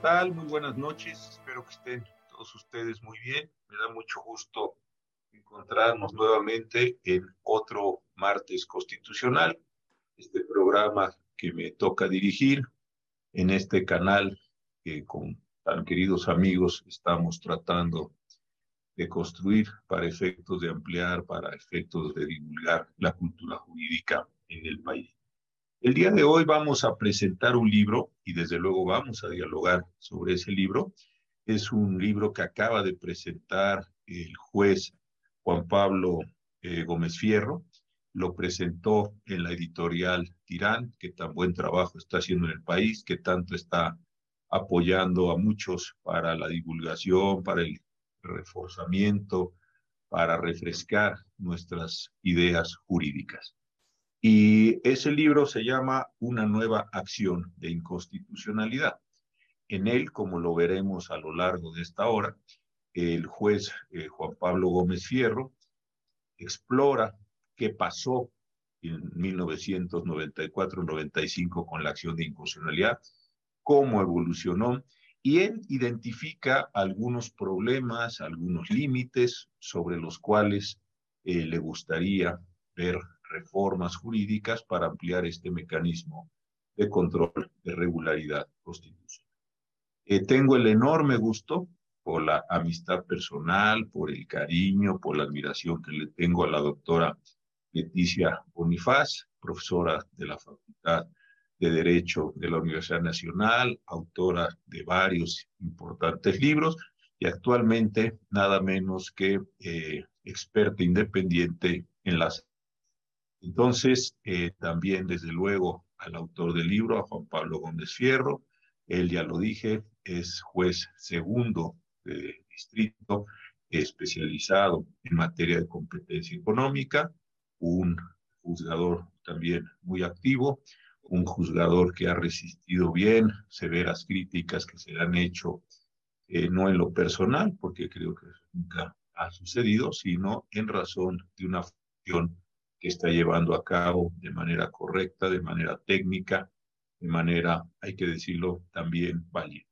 tal? Muy buenas noches. Espero que estén todos ustedes muy bien. Me da mucho gusto encontrarnos nuevamente en otro martes constitucional, este programa que me toca dirigir en este canal que con tan queridos amigos estamos tratando de construir para efectos de ampliar, para efectos de divulgar la cultura jurídica en el país. El día de hoy vamos a presentar un libro y desde luego vamos a dialogar sobre ese libro. Es un libro que acaba de presentar el juez Juan Pablo eh, Gómez Fierro. Lo presentó en la editorial Tirán, que tan buen trabajo está haciendo en el país, que tanto está apoyando a muchos para la divulgación, para el reforzamiento, para refrescar nuestras ideas jurídicas. Y ese libro se llama Una nueva acción de inconstitucionalidad. En él, como lo veremos a lo largo de esta hora, el juez eh, Juan Pablo Gómez Fierro explora qué pasó en 1994-95 con la acción de inconstitucionalidad, cómo evolucionó, y él identifica algunos problemas, algunos límites sobre los cuales eh, le gustaría ver reformas jurídicas para ampliar este mecanismo de control de regularidad constitucional. Eh, tengo el enorme gusto por la amistad personal, por el cariño, por la admiración que le tengo a la doctora Leticia Bonifaz, profesora de la Facultad de Derecho de la Universidad Nacional, autora de varios importantes libros y actualmente nada menos que eh, experta independiente en las entonces, eh, también, desde luego, al autor del libro, a Juan Pablo Gómez Fierro, él ya lo dije, es juez segundo de distrito, especializado en materia de competencia económica, un juzgador también muy activo, un juzgador que ha resistido bien severas críticas que se le han hecho, eh, no en lo personal, porque creo que nunca ha sucedido, sino en razón de una función que está llevando a cabo de manera correcta, de manera técnica, de manera, hay que decirlo, también valiente.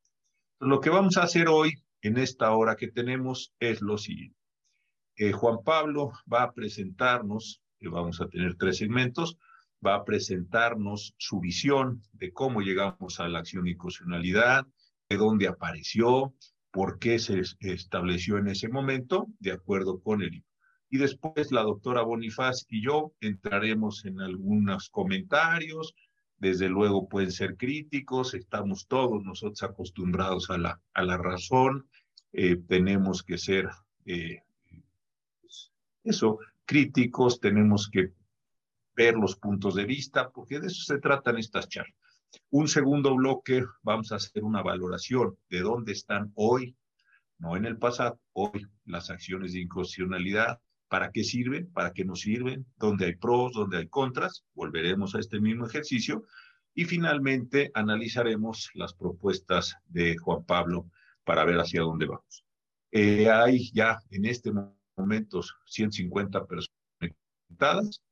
lo que vamos a hacer hoy, en esta hora que tenemos, es lo siguiente. Eh, Juan Pablo va a presentarnos, que vamos a tener tres segmentos, va a presentarnos su visión de cómo llegamos a la acción y de dónde apareció, por qué se estableció en ese momento, de acuerdo con el y después la doctora Bonifaz y yo entraremos en algunos comentarios, desde luego pueden ser críticos, estamos todos nosotros acostumbrados a la, a la razón, eh, tenemos que ser, eh, pues, eso, críticos, tenemos que ver los puntos de vista, porque de eso se tratan estas charlas. Un segundo bloque, vamos a hacer una valoración de dónde están hoy, no en el pasado, hoy las acciones de inconstitucionalidad, ¿Para qué sirven? ¿Para qué nos sirven? ¿Dónde hay pros? ¿Dónde hay contras? Volveremos a este mismo ejercicio. Y finalmente analizaremos las propuestas de Juan Pablo para ver hacia dónde vamos. Eh, hay ya en este momento 150 personas conectadas.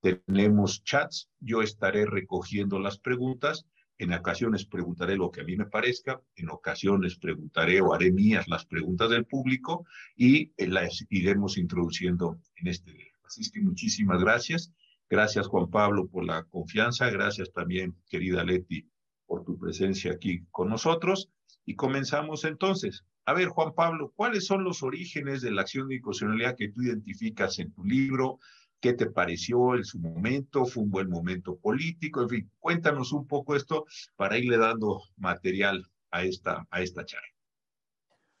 Tenemos chats. Yo estaré recogiendo las preguntas en ocasiones preguntaré lo que a mí me parezca, en ocasiones preguntaré o haré mías las preguntas del público y eh, las iremos introduciendo en este día. Así que muchísimas gracias. Gracias Juan Pablo por la confianza. Gracias también, querida Leti, por tu presencia aquí con nosotros. Y comenzamos entonces. A ver, Juan Pablo, ¿cuáles son los orígenes de la acción de inconstitucionalidad que tú identificas en tu libro? ¿Qué te pareció en su momento? ¿Fue un buen momento político? En fin, cuéntanos un poco esto para irle dando material a esta, a esta charla.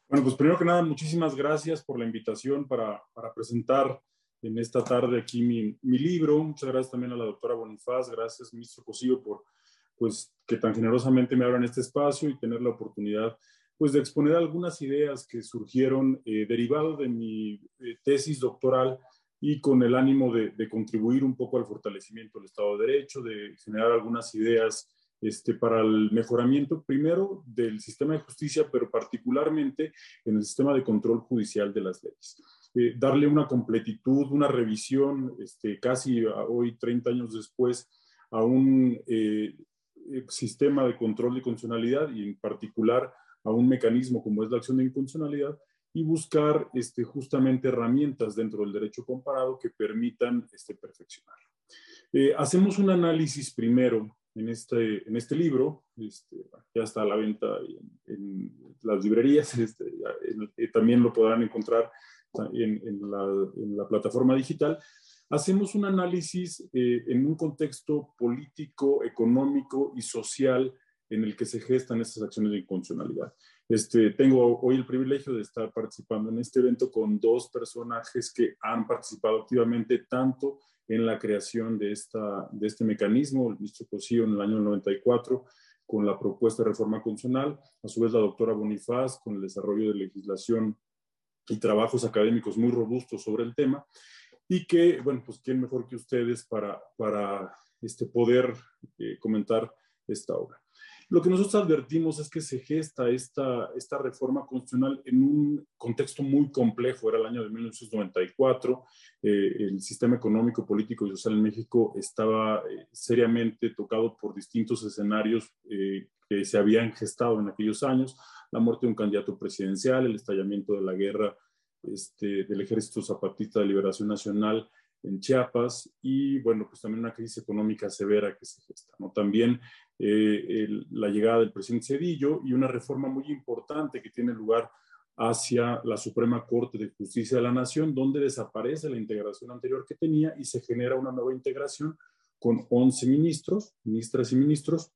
Bueno, pues primero que nada, muchísimas gracias por la invitación para, para presentar en esta tarde aquí mi, mi, libro. Muchas gracias también a la doctora Bonifaz, gracias, ministro Cosillo, por pues que tan generosamente me abran este espacio y tener la oportunidad pues de exponer algunas ideas que surgieron eh, derivado de mi eh, tesis doctoral y con el ánimo de, contribuir un poco al fortalecimiento del Estado de Derecho, de generar algunas ideas este, para el mejoramiento primero del sistema de justicia, pero particularmente en el sistema de control judicial de las leyes. Eh, darle una completitud, una revisión, este, casi hoy, 30 años después, a un, eh, eh, sistema de control de constitucionalidad y en particular a un mecanismo como es la acción de inconstitucionalidad y buscar este, justamente herramientas dentro del derecho comparado que permitan este, perfeccionar. Eh, hacemos un análisis primero en este, en este libro, este, ya está a la venta en, las librerías, este, también lo podrán encontrar en, en, la, en, la, plataforma digital. Hacemos un análisis eh, en un contexto político, económico y social en el que se gestan estas acciones de inconstitucionalidad. Este, tengo hoy el privilegio de estar participando en este evento con dos personajes que han participado activamente tanto en la creación de, esta, de este mecanismo, el ministro Cosío en el año 94, con la propuesta de reforma constitucional, a su vez la doctora Bonifaz con el desarrollo de legislación y trabajos académicos muy robustos sobre el tema, y que, bueno, pues quién mejor que ustedes para, para este, poder eh, comentar esta obra. Lo que nosotros advertimos es que se gesta esta, esta reforma constitucional en un contexto muy complejo. Era el año de 1994, eh, el sistema económico, político y social en México estaba eh, seriamente tocado por distintos escenarios eh, que se habían gestado en aquellos años. La muerte de un candidato presidencial, el estallamiento de la guerra este, del Ejército Zapatista de Liberación Nacional en Chiapas y, bueno, pues también una crisis económica severa que se gesta. ¿no? También eh, la llegada del presidente Cedillo y una reforma muy importante que tiene lugar hacia la Suprema Corte de Justicia de la Nación, donde desaparece la integración anterior que tenía y se genera una nueva integración con 11 ministros, ministras y ministros,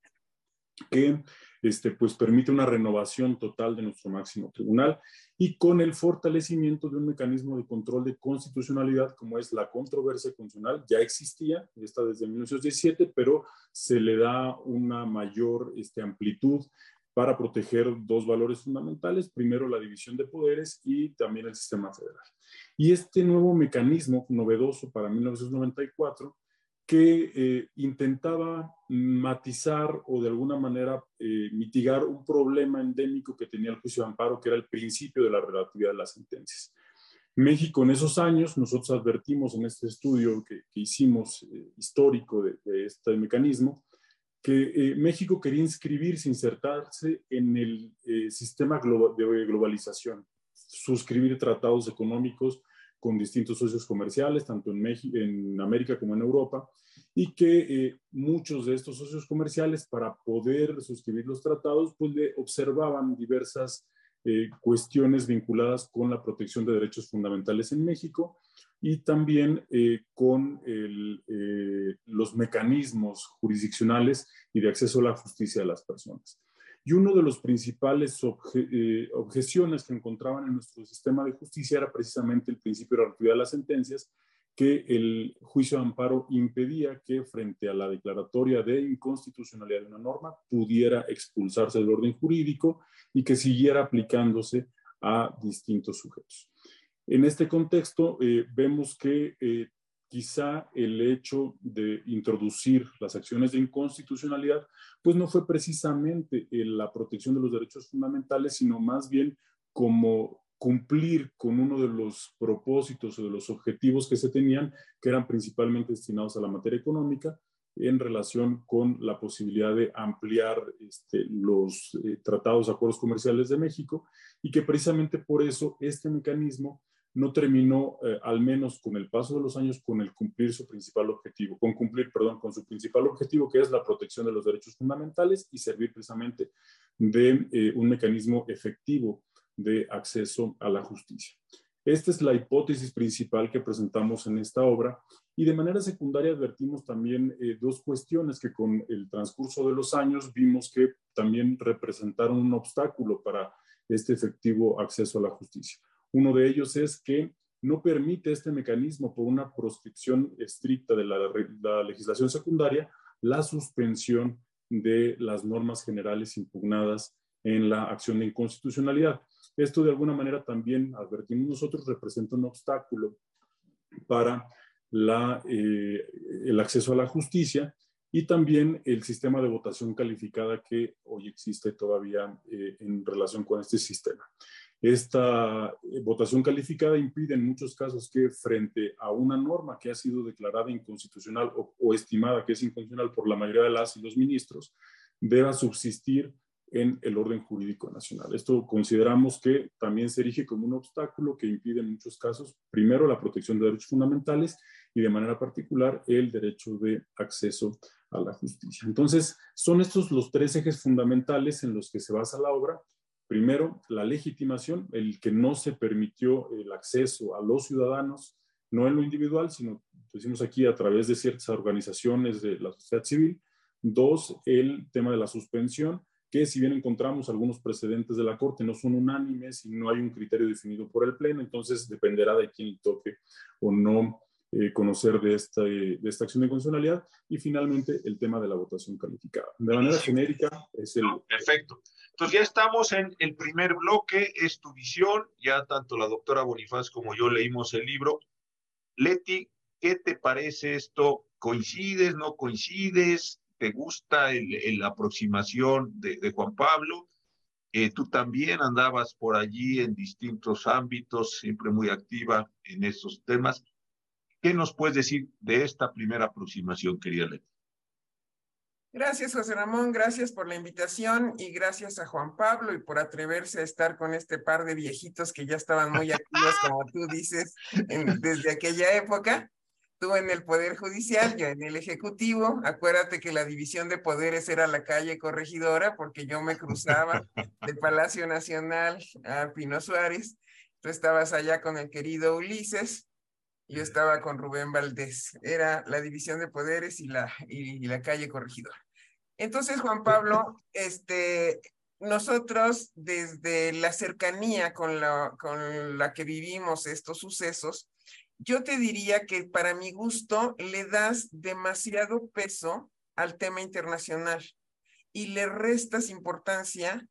que este, pues permite una renovación total de nuestro máximo tribunal y con el fortalecimiento de un mecanismo de control de constitucionalidad como es la controversia constitucional, ya existía, está desde 1917, pero se le da una mayor este, amplitud para proteger dos valores fundamentales, primero la división de poderes y también el sistema federal. Y este nuevo mecanismo novedoso para 1994 que eh, intentaba matizar o de alguna manera eh, mitigar un problema endémico que tenía el juicio de amparo, que era el principio de la relatividad de las sentencias. México en esos años, nosotros advertimos en este estudio que, hicimos eh, histórico de, este mecanismo, que México quería inscribirse, insertarse en el sistema de globalización, suscribir tratados económicos con distintos socios comerciales, tanto en, México, en América como en Europa, y que eh, muchos de estos socios comerciales, para poder suscribir los tratados, pues observaban diversas eh, cuestiones vinculadas con la protección de derechos fundamentales en México y también eh, con los mecanismos jurisdiccionales y de acceso a la justicia de las personas. Y uno de los principales eh, objeciones que encontraban en nuestro sistema de justicia era precisamente el principio de la relatividad de las sentencias, que el juicio de amparo impedía que frente a la declaratoria de inconstitucionalidad de una norma pudiera expulsarse del orden jurídico y que siguiera aplicándose a distintos sujetos. En este contexto, eh, vemos que eh, quizá el hecho de introducir las acciones de inconstitucionalidad, pues no fue precisamente la protección de los derechos fundamentales, sino más bien como cumplir con uno de los propósitos o de los objetivos que se tenían, que eran principalmente destinados a la materia económica, en relación con la posibilidad de ampliar este, los eh, tratados, acuerdos comerciales de México, y que precisamente por eso este mecanismo no terminó, eh, al menos con el paso de los años, con el cumplir su principal objetivo, con cumplir, perdón, con su principal objetivo, que es la protección de los derechos fundamentales y servir precisamente de eh, un mecanismo efectivo de acceso a la justicia. Esta es la hipótesis principal que presentamos en esta obra y de manera secundaria advertimos también eh, dos cuestiones que con el transcurso de los años vimos que también representaron un obstáculo para este efectivo acceso a la justicia. Uno de ellos es que no permite este mecanismo por una proscripción estricta de la, legislación secundaria la suspensión de las normas generales impugnadas en la acción de inconstitucionalidad. Esto de alguna manera también, advertimos nosotros, representa un obstáculo para eh, el acceso a la justicia y también el sistema de votación calificada que hoy existe todavía eh, en relación con este sistema. Esta eh, votación calificada impide en muchos casos que frente a una norma que ha sido declarada inconstitucional o, estimada que es inconstitucional por la mayoría de las y los ministros, deba subsistir en el orden jurídico nacional. Esto consideramos que también se erige como un obstáculo que impide en muchos casos, primero, la protección de derechos fundamentales y de manera particular el derecho de acceso a la justicia. Entonces, son estos los tres ejes fundamentales en los que se basa la obra. Primero, la legitimación, el que no se permitió el acceso a los ciudadanos, no en lo individual, sino, decimos aquí, a través de ciertas organizaciones de la sociedad civil. Dos, el tema de la suspensión que si bien encontramos algunos precedentes de la Corte, no son unánimes y no hay un criterio definido por el Pleno, entonces dependerá de quién toque o no eh, conocer de esta, de esta acción de constitucionalidad. Y finalmente, el tema de la votación calificada. De manera genérica, es el... perfecto. Entonces ya estamos en el primer bloque, es tu visión, ya tanto la doctora Bonifaz como yo leímos el libro. Leti, ¿qué te parece esto? ¿Coincides, no coincides? te gusta la aproximación de, Juan Pablo. Eh, tú también andabas por allí en distintos ámbitos, siempre muy activa en esos temas. ¿Qué nos puedes decir de esta primera aproximación, querida Leti? Gracias, José Ramón, gracias por la invitación y gracias a Juan Pablo y por atreverse a estar con este par de viejitos que ya estaban muy activos, como tú dices, desde aquella época tú en el Poder Judicial, yo en el Ejecutivo. Acuérdate que la división de poderes era la calle Corregidora, porque yo me cruzaba de Palacio Nacional a Pino Suárez. Tú estabas allá con el querido Ulises, yo estaba con Rubén Valdés. Era la división de poderes y la, y, la calle Corregidora. Entonces, Juan Pablo, este, nosotros desde la cercanía con la, con la que vivimos estos sucesos, yo te diría que para mi gusto le das demasiado peso al tema internacional y le restas importancia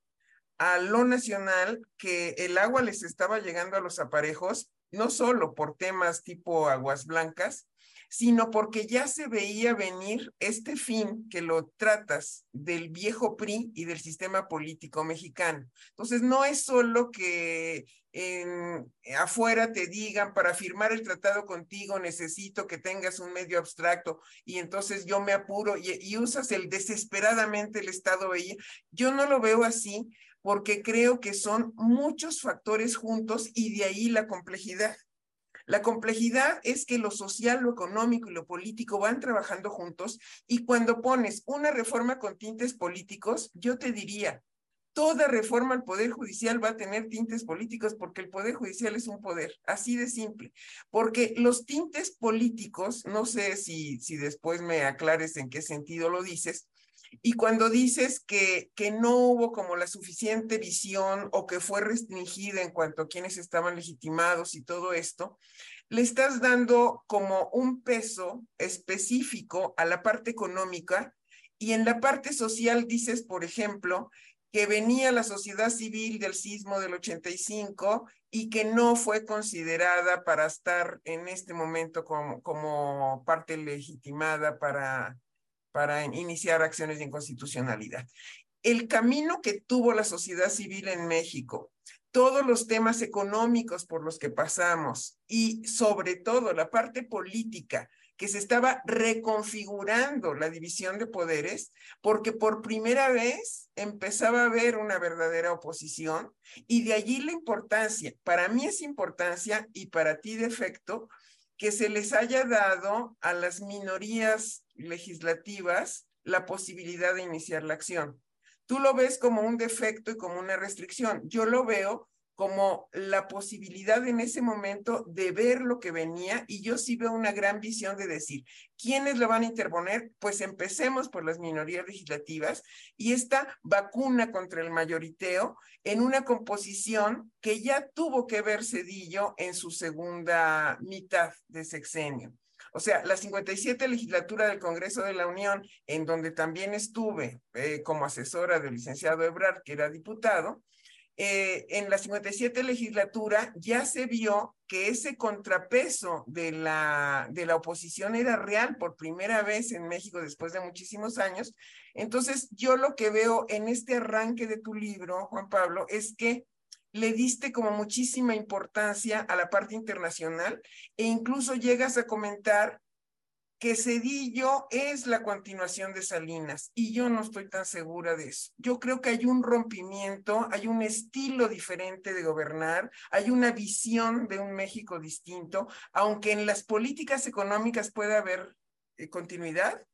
a lo nacional que el agua les estaba llegando a los aparejos, no solo por temas tipo aguas blancas, sino porque ya se veía venir este fin que lo tratas del viejo PRI y del sistema político mexicano. Entonces, no es solo que en, afuera te digan para firmar el tratado contigo necesito que tengas un medio abstracto y entonces yo me apuro y, usas el desesperadamente el Estado ahí. Yo no lo veo así porque creo que son muchos factores juntos y de ahí la complejidad. La complejidad es que lo social, lo económico y lo político van trabajando juntos y cuando pones una reforma con tintes políticos, yo te diría, toda reforma al Poder Judicial va a tener tintes políticos porque el Poder Judicial es un poder, así de simple. Porque los tintes políticos, no sé si, si después me aclares en qué sentido lo dices, y cuando dices que, que no hubo como la suficiente visión o que fue restringida en cuanto a quienes estaban legitimados y todo esto, le estás dando como un peso específico a la parte económica y en la parte social dices, por ejemplo, que venía la sociedad civil del sismo del 85 y que no fue considerada para estar en este momento como, como parte legitimada para, para iniciar acciones de inconstitucionalidad. El camino que tuvo la sociedad civil en México, todos los temas económicos por los que pasamos y sobre todo la parte política, que se estaba reconfigurando la división de poderes, porque por primera vez empezaba a haber una verdadera oposición y de allí la importancia, para mí es importancia y para ti defecto, que se les haya dado a las minorías legislativas la posibilidad de iniciar la acción. Tú lo ves como un defecto y como una restricción. Yo lo veo como la posibilidad en ese momento de ver lo que venía y yo sí veo una gran visión de decir, ¿quiénes lo van a interponer? Pues empecemos por las minorías legislativas y esta vacuna contra el mayoriteo en una composición que ya tuvo que ver Cedillo en su segunda mitad de sexenio. O sea, la 57 legislatura del Congreso de la Unión, en donde también estuve eh, como asesora del licenciado Ebrard, que era diputado, eh, en la 57 legislatura ya se vio que ese contrapeso de la, de la oposición era real por primera vez en México después de muchísimos años. Entonces, yo lo que veo en este arranque de tu libro, Juan Pablo, es que le diste como muchísima importancia a la parte internacional e incluso llegas a comentar que Cedillo es la continuación de Salinas y yo no estoy tan segura de eso. Yo creo que hay un rompimiento, hay un estilo diferente de gobernar, hay una visión de un México distinto, aunque en las políticas económicas pueda haber eh, continuidad.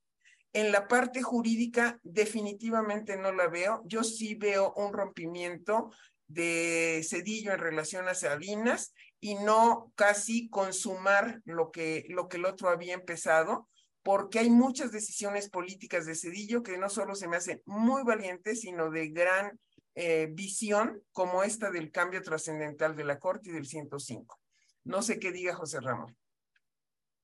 En la parte jurídica definitivamente no la veo. Yo sí veo un rompimiento de Cedillo en relación a Salinas y no casi consumar lo que, lo que el otro había empezado, porque hay muchas decisiones políticas de Cedillo que no solo se me hacen muy valientes, sino de gran eh, visión, como esta del cambio trascendental de la Corte y del 105. No sé qué diga José Ramón.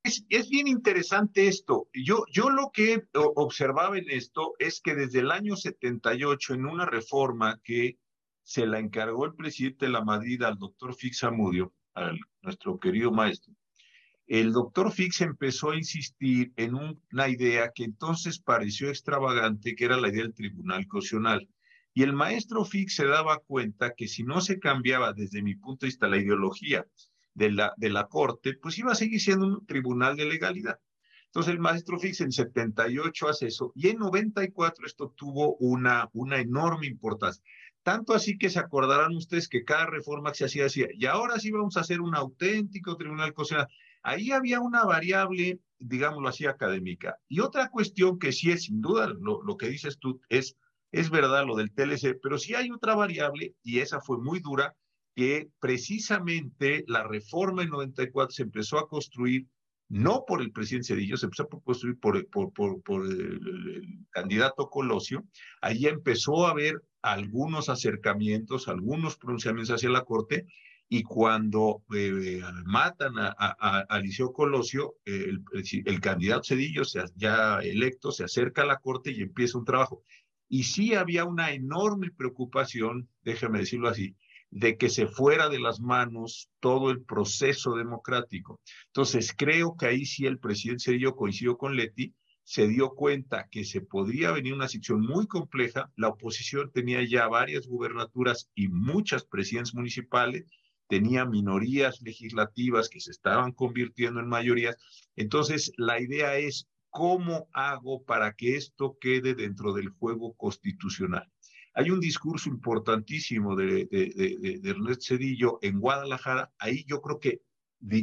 Es, es, bien interesante esto. Yo, yo lo que observaba en esto es que desde el año 78, en una reforma que se la encargó el presidente de la Madrid al doctor Fix Amudio, nuestro querido maestro, el doctor Fix empezó a insistir en una idea que entonces pareció extravagante, que era la idea del tribunal constitucional. Y el maestro Fix se daba cuenta que si no se cambiaba desde mi punto de vista la ideología de la, de la Corte, pues iba a seguir siendo un tribunal de legalidad. Entonces el maestro Fix en 78 hace eso y en 94 esto tuvo una, una enorme importancia. Tanto así que se acordarán ustedes que cada reforma que se hacía decía, y ahora sí vamos a hacer un auténtico tribunal constitucional. Ahí había una variable, digámoslo así, académica. Y otra cuestión que sí es, sin duda, lo, lo que dices tú, es, es verdad lo del TLC, pero sí hay otra variable, y esa fue muy dura, que precisamente la reforma en 94 se empezó a construir no por el presidente Cedillo, se empezó a construir por, por, por, por el, el, candidato Colosio. Ahí empezó a haber algunos acercamientos, algunos pronunciamientos hacia la Corte, y cuando eh, matan a, a, a, Colosio, el, candidato Cedillo, se, ya electo, se acerca a la corte y empieza un trabajo. Y sí había una enorme preocupación, déjeme decirlo así, de que se fuera de las manos todo el proceso democrático. Entonces, creo que ahí sí el presidente Cedillo coincidió con Leti, se dio cuenta que se podría venir una situación muy compleja. La oposición tenía ya varias gubernaturas y muchas presidencias municipales, tenía minorías legislativas que se estaban convirtiendo en mayorías. Entonces, la idea es, ¿cómo hago para que esto quede dentro del juego constitucional? Hay un discurso importantísimo de, de, Ernesto Cedillo en Guadalajara, ahí yo creo que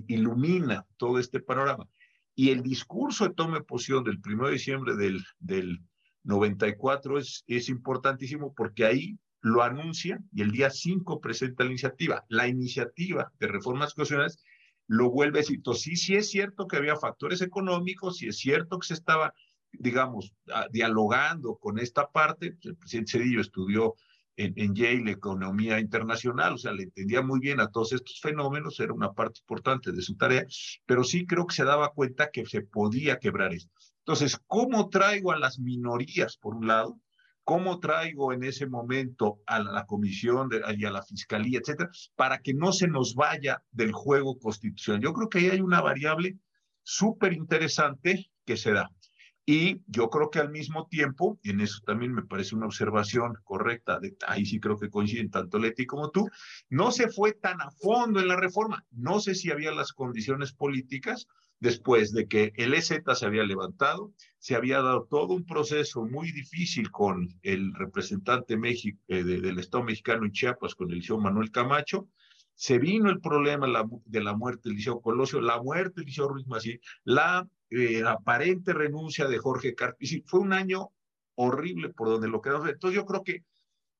ilumina todo este panorama. Y el discurso de toma de posición del 1 de diciembre del, del 94 es, es importantísimo porque ahí lo anuncia y el día 5 presenta la iniciativa. La iniciativa de reformas constitucionales lo vuelve a decir. Sí, sí es cierto que había factores económicos, sí es cierto que se estaba, digamos, dialogando con esta parte. El presidente Cedillo estudió en, en, Yale Economía Internacional, o sea, le entendía muy bien a todos estos fenómenos, era una parte importante de su tarea, pero sí creo que se daba cuenta que se podía quebrar esto. Entonces, ¿cómo traigo a las minorías, por un lado? ¿Cómo traigo en ese momento a la comisión de, y a la fiscalía, etcétera, para que no se nos vaya del juego constitucional? Yo creo que ahí hay una variable súper interesante que se da. Y yo creo que al mismo tiempo, y en eso también me parece una observación correcta, de, ahí sí creo que coinciden tanto Leti como tú, no se fue tan a fondo en la reforma. No sé si había las condiciones políticas después de que el EZ se había levantado, se había dado todo un proceso muy difícil con el representante eh, de, del Estado mexicano en Chiapas, con el liceo Manuel Camacho, se vino el problema de la muerte del liceo Colosio, la muerte del liceo Ruiz la eh, aparente renuncia de Jorge Carpici. Fue un año horrible por donde lo quedamos. Entonces yo creo que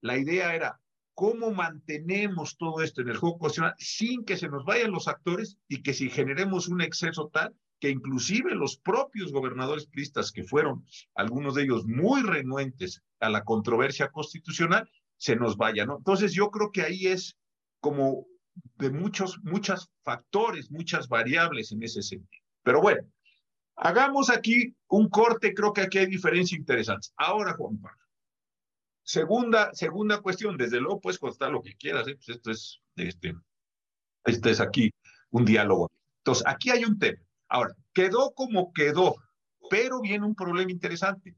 la idea era cómo mantenemos todo esto en el juego constitucional sin que se nos vayan los actores y que si generemos un exceso tal que inclusive los propios gobernadores pristas, que fueron algunos de ellos muy renuentes a la controversia constitucional, se nos vayan. ¿no? Entonces yo creo que ahí es como de muchos, muchos factores, muchas variables en ese sentido. Pero bueno, hagamos aquí un corte, creo que aquí hay diferencias interesantes. Ahora, Juan Pablo. Segunda, segunda cuestión, desde luego puedes contar lo que quieras, ¿eh? pues esto es, este, este es aquí un diálogo. Entonces, aquí hay un tema. Ahora, quedó como quedó, pero viene un problema interesante.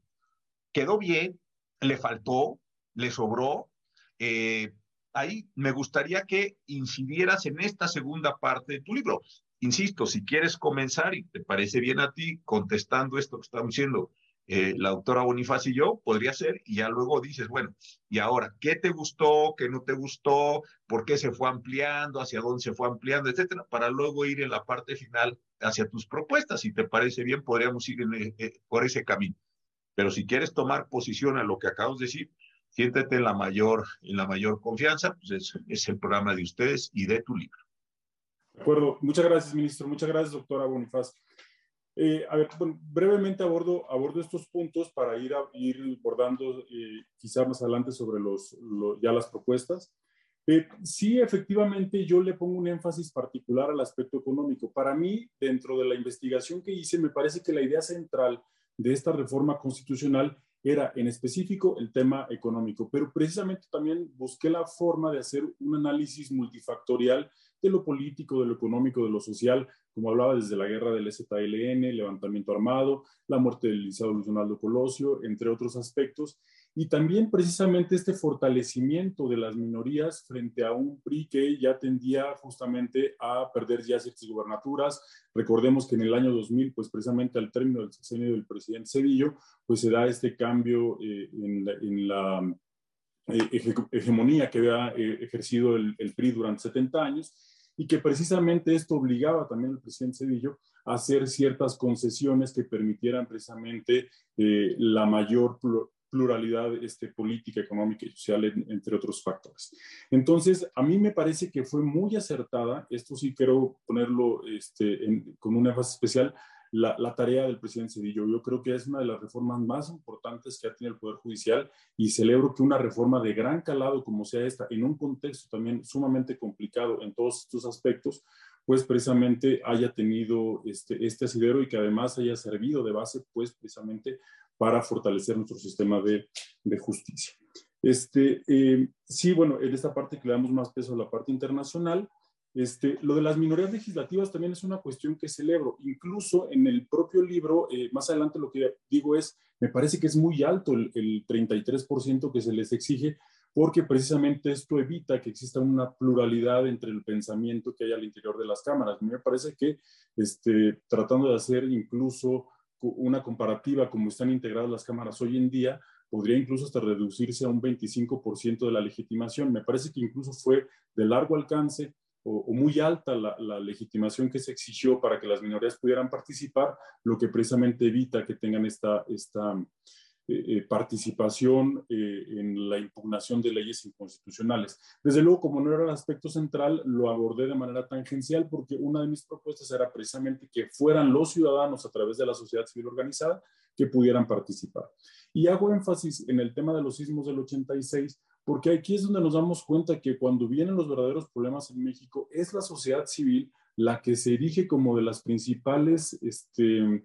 Quedó bien, le faltó, le sobró, eh, ahí me gustaría que incidieras en esta segunda parte de tu libro. Insisto, si quieres comenzar y te parece bien a ti contestando esto que estamos diciendo, eh, la doctora Bonifaz y yo, podría ser, y ya luego dices, bueno, y ahora, ¿qué te gustó, qué no te gustó, por qué se fue ampliando, hacia dónde se fue ampliando, etcétera, para luego ir en la parte final hacia tus propuestas. Si te parece bien, podríamos ir eh, eh, por ese camino. Pero si quieres tomar posición a lo que acabamos de decir, siéntete en la mayor, en la mayor confianza, pues es, es el programa de ustedes y de tu libro. De acuerdo. Muchas gracias, ministro. Muchas gracias, doctora Bonifaz. Eh, a ver, brevemente abordo, abordo estos puntos para ir, a, ir abordando eh, quizá más adelante sobre los, ya las propuestas. Eh, sí, efectivamente, yo le pongo un énfasis particular al aspecto económico. Para mí, dentro de la investigación que hice, me parece que la idea central de esta reforma constitucional era en específico el tema económico, pero precisamente también busqué la forma de hacer un análisis multifactorial de lo político, de lo económico, de lo social, como hablaba desde la guerra del ZLN, levantamiento armado, la muerte del liceo Luis Donaldo Colosio, entre otros aspectos, y también precisamente este fortalecimiento de las minorías frente a un PRI que ya tendía justamente a perder ya ciertas gubernaturas. Recordemos que en el año 2000, pues precisamente al término del sexenio del presidente Cedillo, pues se da este cambio eh, en la, eh, hegemonía que había eh, ejercido el, el PRI durante 70 años y que precisamente esto obligaba también al presidente Cedillo a hacer ciertas concesiones que permitieran precisamente eh, la mayor pluralidad este, política, económica y social, entre otros factores. Entonces, a mí me parece que fue muy acertada, esto sí quiero ponerlo este, con una énfasis especial, la, tarea del presidente Cedillo. Yo creo que es una de las reformas más importantes que ha tenido el Poder Judicial y celebro que una reforma de gran calado como sea esta, en un contexto también sumamente complicado en todos estos aspectos, pues precisamente haya tenido este, este asidero y que además haya servido de base, pues precisamente para fortalecer nuestro sistema de, de justicia. Este, eh, sí, bueno, en esta parte que le damos más peso a la parte internacional, este, lo de las minorías legislativas también es una cuestión que celebro. Incluso en el propio libro, eh, más adelante lo que digo es, me parece que es muy alto el, 33% que se les exige, porque precisamente esto evita que exista una pluralidad entre el pensamiento que hay al interior de las cámaras. Me parece que este, tratando de hacer incluso una comparativa como están integradas las cámaras hoy en día, podría incluso hasta reducirse a un 25% de la legitimación. Me parece que incluso fue de largo alcance o, muy alta la, legitimación que se exigió para que las minorías pudieran participar, lo que precisamente evita que tengan esta, esta eh, eh, participación eh, en la impugnación de leyes inconstitucionales. Desde luego, como no era el aspecto central, lo abordé de manera tangencial porque una de mis propuestas era precisamente que fueran los ciudadanos a través de la sociedad civil organizada que pudieran participar. Y hago énfasis en el tema de los sismos del 86 porque aquí es donde nos damos cuenta que cuando vienen los verdaderos problemas en México, es la sociedad civil la que se erige como de las principales este,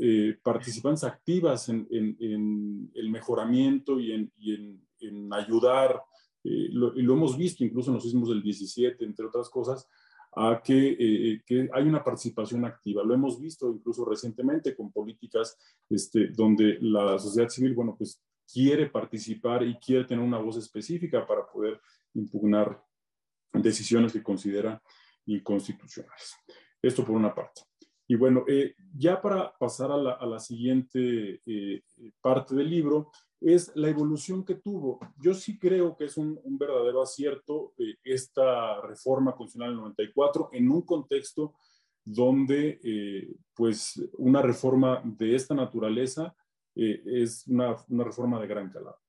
eh, participantes activas en, el mejoramiento y en, ayudar, eh, y lo hemos visto incluso en los sismos del 17, entre otras cosas, a que, eh, que, hay una participación activa. Lo hemos visto incluso recientemente con políticas este, donde la sociedad civil, bueno, pues quiere participar y quiere tener una voz específica para poder impugnar decisiones que considera inconstitucionales. Esto por una parte. Y bueno, eh, ya para pasar a la, siguiente eh, parte del libro, es la evolución que tuvo. Yo sí creo que es un, verdadero acierto eh, esta reforma constitucional del 94 en un contexto donde pues una reforma de esta naturaleza eh, es una, una, reforma de gran calado.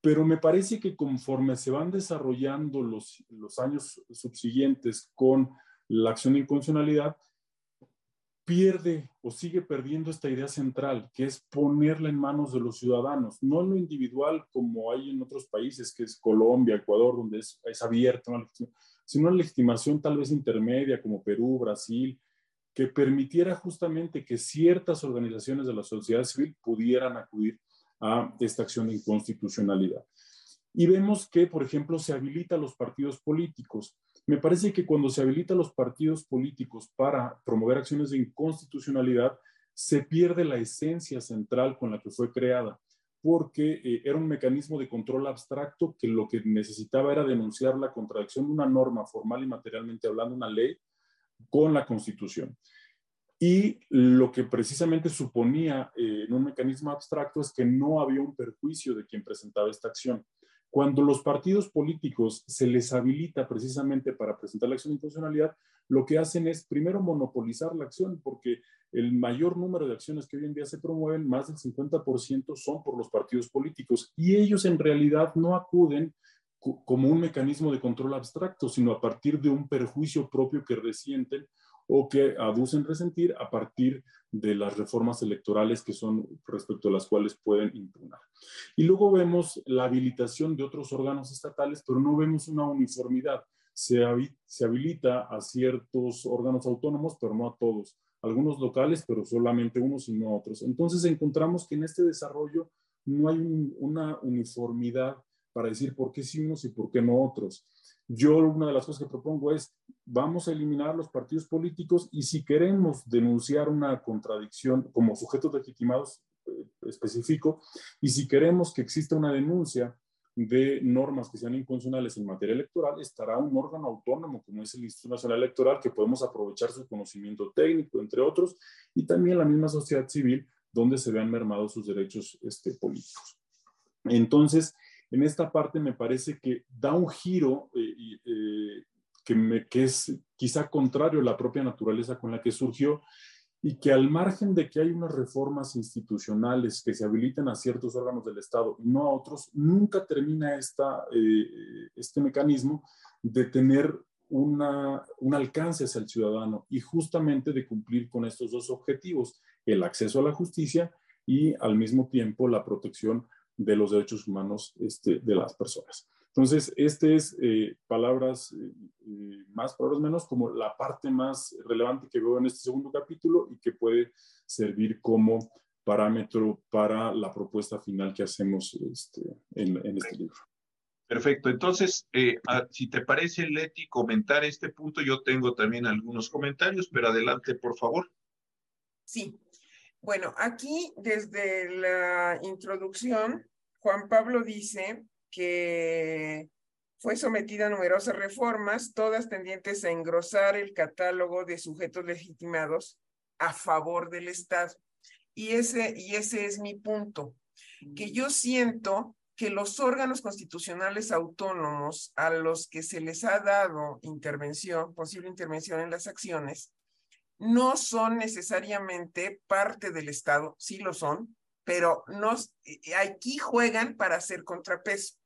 Pero me parece que conforme se van desarrollando los, los años subsiguientes con la acción de inconstitucionalidad, pierde o sigue perdiendo esta idea central, que es ponerla en manos de los ciudadanos, no en lo individual como hay en otros países, que es Colombia, Ecuador, donde es, es abierta, sino una legitimación tal vez intermedia como Perú, Brasil, que permitiera justamente que ciertas organizaciones de la sociedad civil pudieran acudir a esta acción de inconstitucionalidad. Y vemos que, por ejemplo, se habilita a los partidos políticos. Me parece que cuando se habilita a los partidos políticos para promover acciones de inconstitucionalidad, se pierde la esencia central con la que fue creada. porque eh, era un mecanismo de control abstracto que lo que necesitaba era denunciar la contradicción de una norma formal y materialmente hablando, una ley, con la Constitución. Y lo que precisamente suponía eh, en un mecanismo abstracto es que no había un perjuicio de quien presentaba esta acción. Cuando los partidos políticos se les habilita precisamente para presentar la acción de inconstitucionalidad, lo que hacen es primero monopolizar la acción, porque el mayor número de acciones que hoy en día se promueven, más del 50% son por los partidos políticos, y ellos en realidad no acuden como un mecanismo de control abstracto, sino a partir de un perjuicio propio que resienten o que aducen resentir a partir de las reformas electorales que son respecto a las cuales pueden impugnar. Y luego vemos la habilitación de otros órganos estatales, pero no vemos una uniformidad. Se, se habilita a ciertos órganos autónomos, pero no a todos. Algunos locales, pero solamente unos y no otros. Entonces encontramos que en este desarrollo no hay una uniformidad para decir por qué sí unos y por qué no otros. Yo una de las cosas que propongo es, vamos a eliminar los partidos políticos y si queremos denunciar una contradicción como sujetos legitimados eh, específico, y si queremos que exista una denuncia de normas que sean inconstitucionales en materia electoral, estará un órgano autónomo como es el Instituto Nacional Electoral que podemos aprovechar su conocimiento técnico, entre otros, y también la misma sociedad civil donde se vean mermados sus derechos este, políticos. Entonces, en esta parte me parece que da un giro eh, eh, que, me, que es quizá contrario a la propia naturaleza con la que surgió y que al margen de que hay unas reformas institucionales que se habiliten a ciertos órganos del Estado y no a otros, nunca termina esta, eh, este mecanismo de tener una, un alcance hacia el ciudadano y justamente de cumplir con estos dos objetivos, el acceso a la justicia y al mismo tiempo la protección de los derechos humanos este, de las personas. Entonces, este es eh, palabras eh, eh, más, palabras menos, como la parte más relevante que veo en este segundo capítulo y que puede servir como parámetro para la propuesta final que hacemos este, en, este libro. Perfecto. Entonces, si te parece, Leti, comentar este punto, yo tengo también algunos comentarios, pero adelante, por favor. Sí, bueno, aquí desde la introducción, Juan Pablo dice que fue sometida a numerosas reformas, todas tendientes a engrosar el catálogo de sujetos legitimados a favor del Estado. Y ese, y ese es mi punto, que yo siento que los órganos constitucionales autónomos a los que se les ha dado intervención, posible intervención en las acciones, no son necesariamente parte del Estado, sí lo son, pero nos, aquí juegan para hacer contrapeso.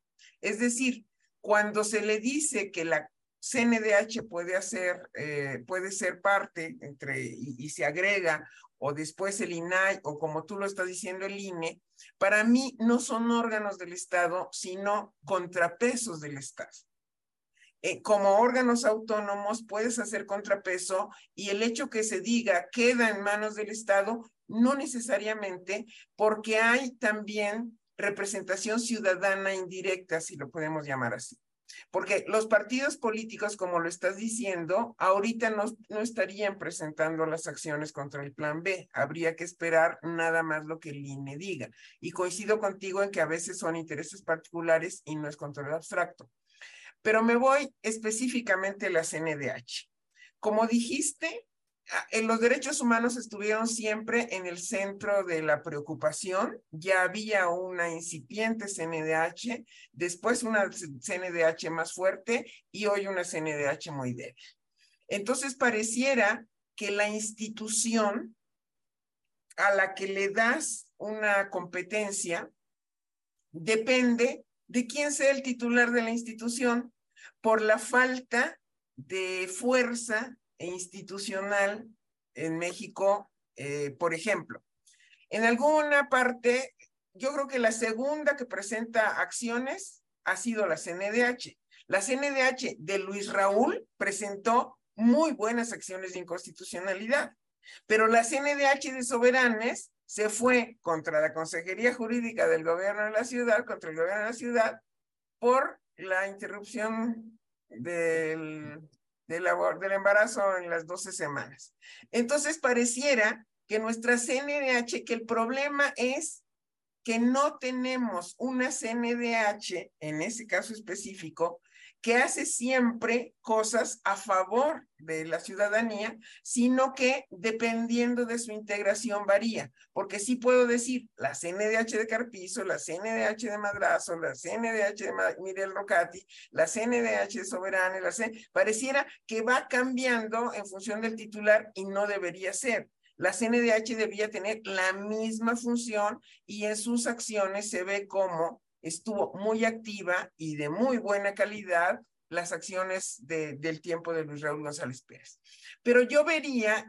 Es decir, cuando se le dice que la CNDH puede hacer, eh, puede ser parte entre, y, se agrega, o después el INAI, o como tú lo estás diciendo, el INE, para mí no son órganos del Estado, sino contrapesos del Estado. Eh, como órganos autónomos puedes hacer contrapeso y el hecho que se diga queda en manos del Estado, no necesariamente, porque hay también representación ciudadana indirecta, si lo podemos llamar así. Porque los partidos políticos, como lo estás diciendo, ahorita no, no, estarían presentando las acciones contra el plan B. Habría que esperar nada más lo que el INE diga. Y coincido contigo en que a veces son intereses particulares y no es control abstracto. Pero me voy específicamente a la CNDH. Como dijiste, en los derechos humanos estuvieron siempre en el centro de la preocupación. Ya había una incipiente CNDH, después una CNDH más fuerte y hoy una CNDH muy débil. Entonces pareciera que la institución a la que le das una competencia depende de quién sea el titular de la institución por la falta de fuerza institucional en México, eh, por ejemplo. En alguna parte, yo creo que la segunda que presenta acciones ha sido la CNDH. La CNDH de Luis Raúl presentó muy buenas acciones de inconstitucionalidad, pero la CNDH de Soberanes se fue contra la Consejería Jurídica del Gobierno de la Ciudad, contra el Gobierno de la Ciudad, por la interrupción del, del, embarazo en las 12 semanas. Entonces pareciera que nuestra CNDH, que el problema es que no tenemos una CNDH, en ese caso específico, que hace siempre cosas a favor de la ciudadanía, sino que dependiendo de su integración varía. Porque sí puedo decir, la CNDH de Carpizo, la CNDH de Madrazo, la CNDH de Miguel Rocati, la CNDH de Soberana, la pareciera que va cambiando en función del titular y no debería ser. La CNDH debía tener la misma función y en sus acciones se ve como estuvo muy activa y de muy buena calidad las acciones del tiempo de Luis Raúl González Pérez. Pero yo vería,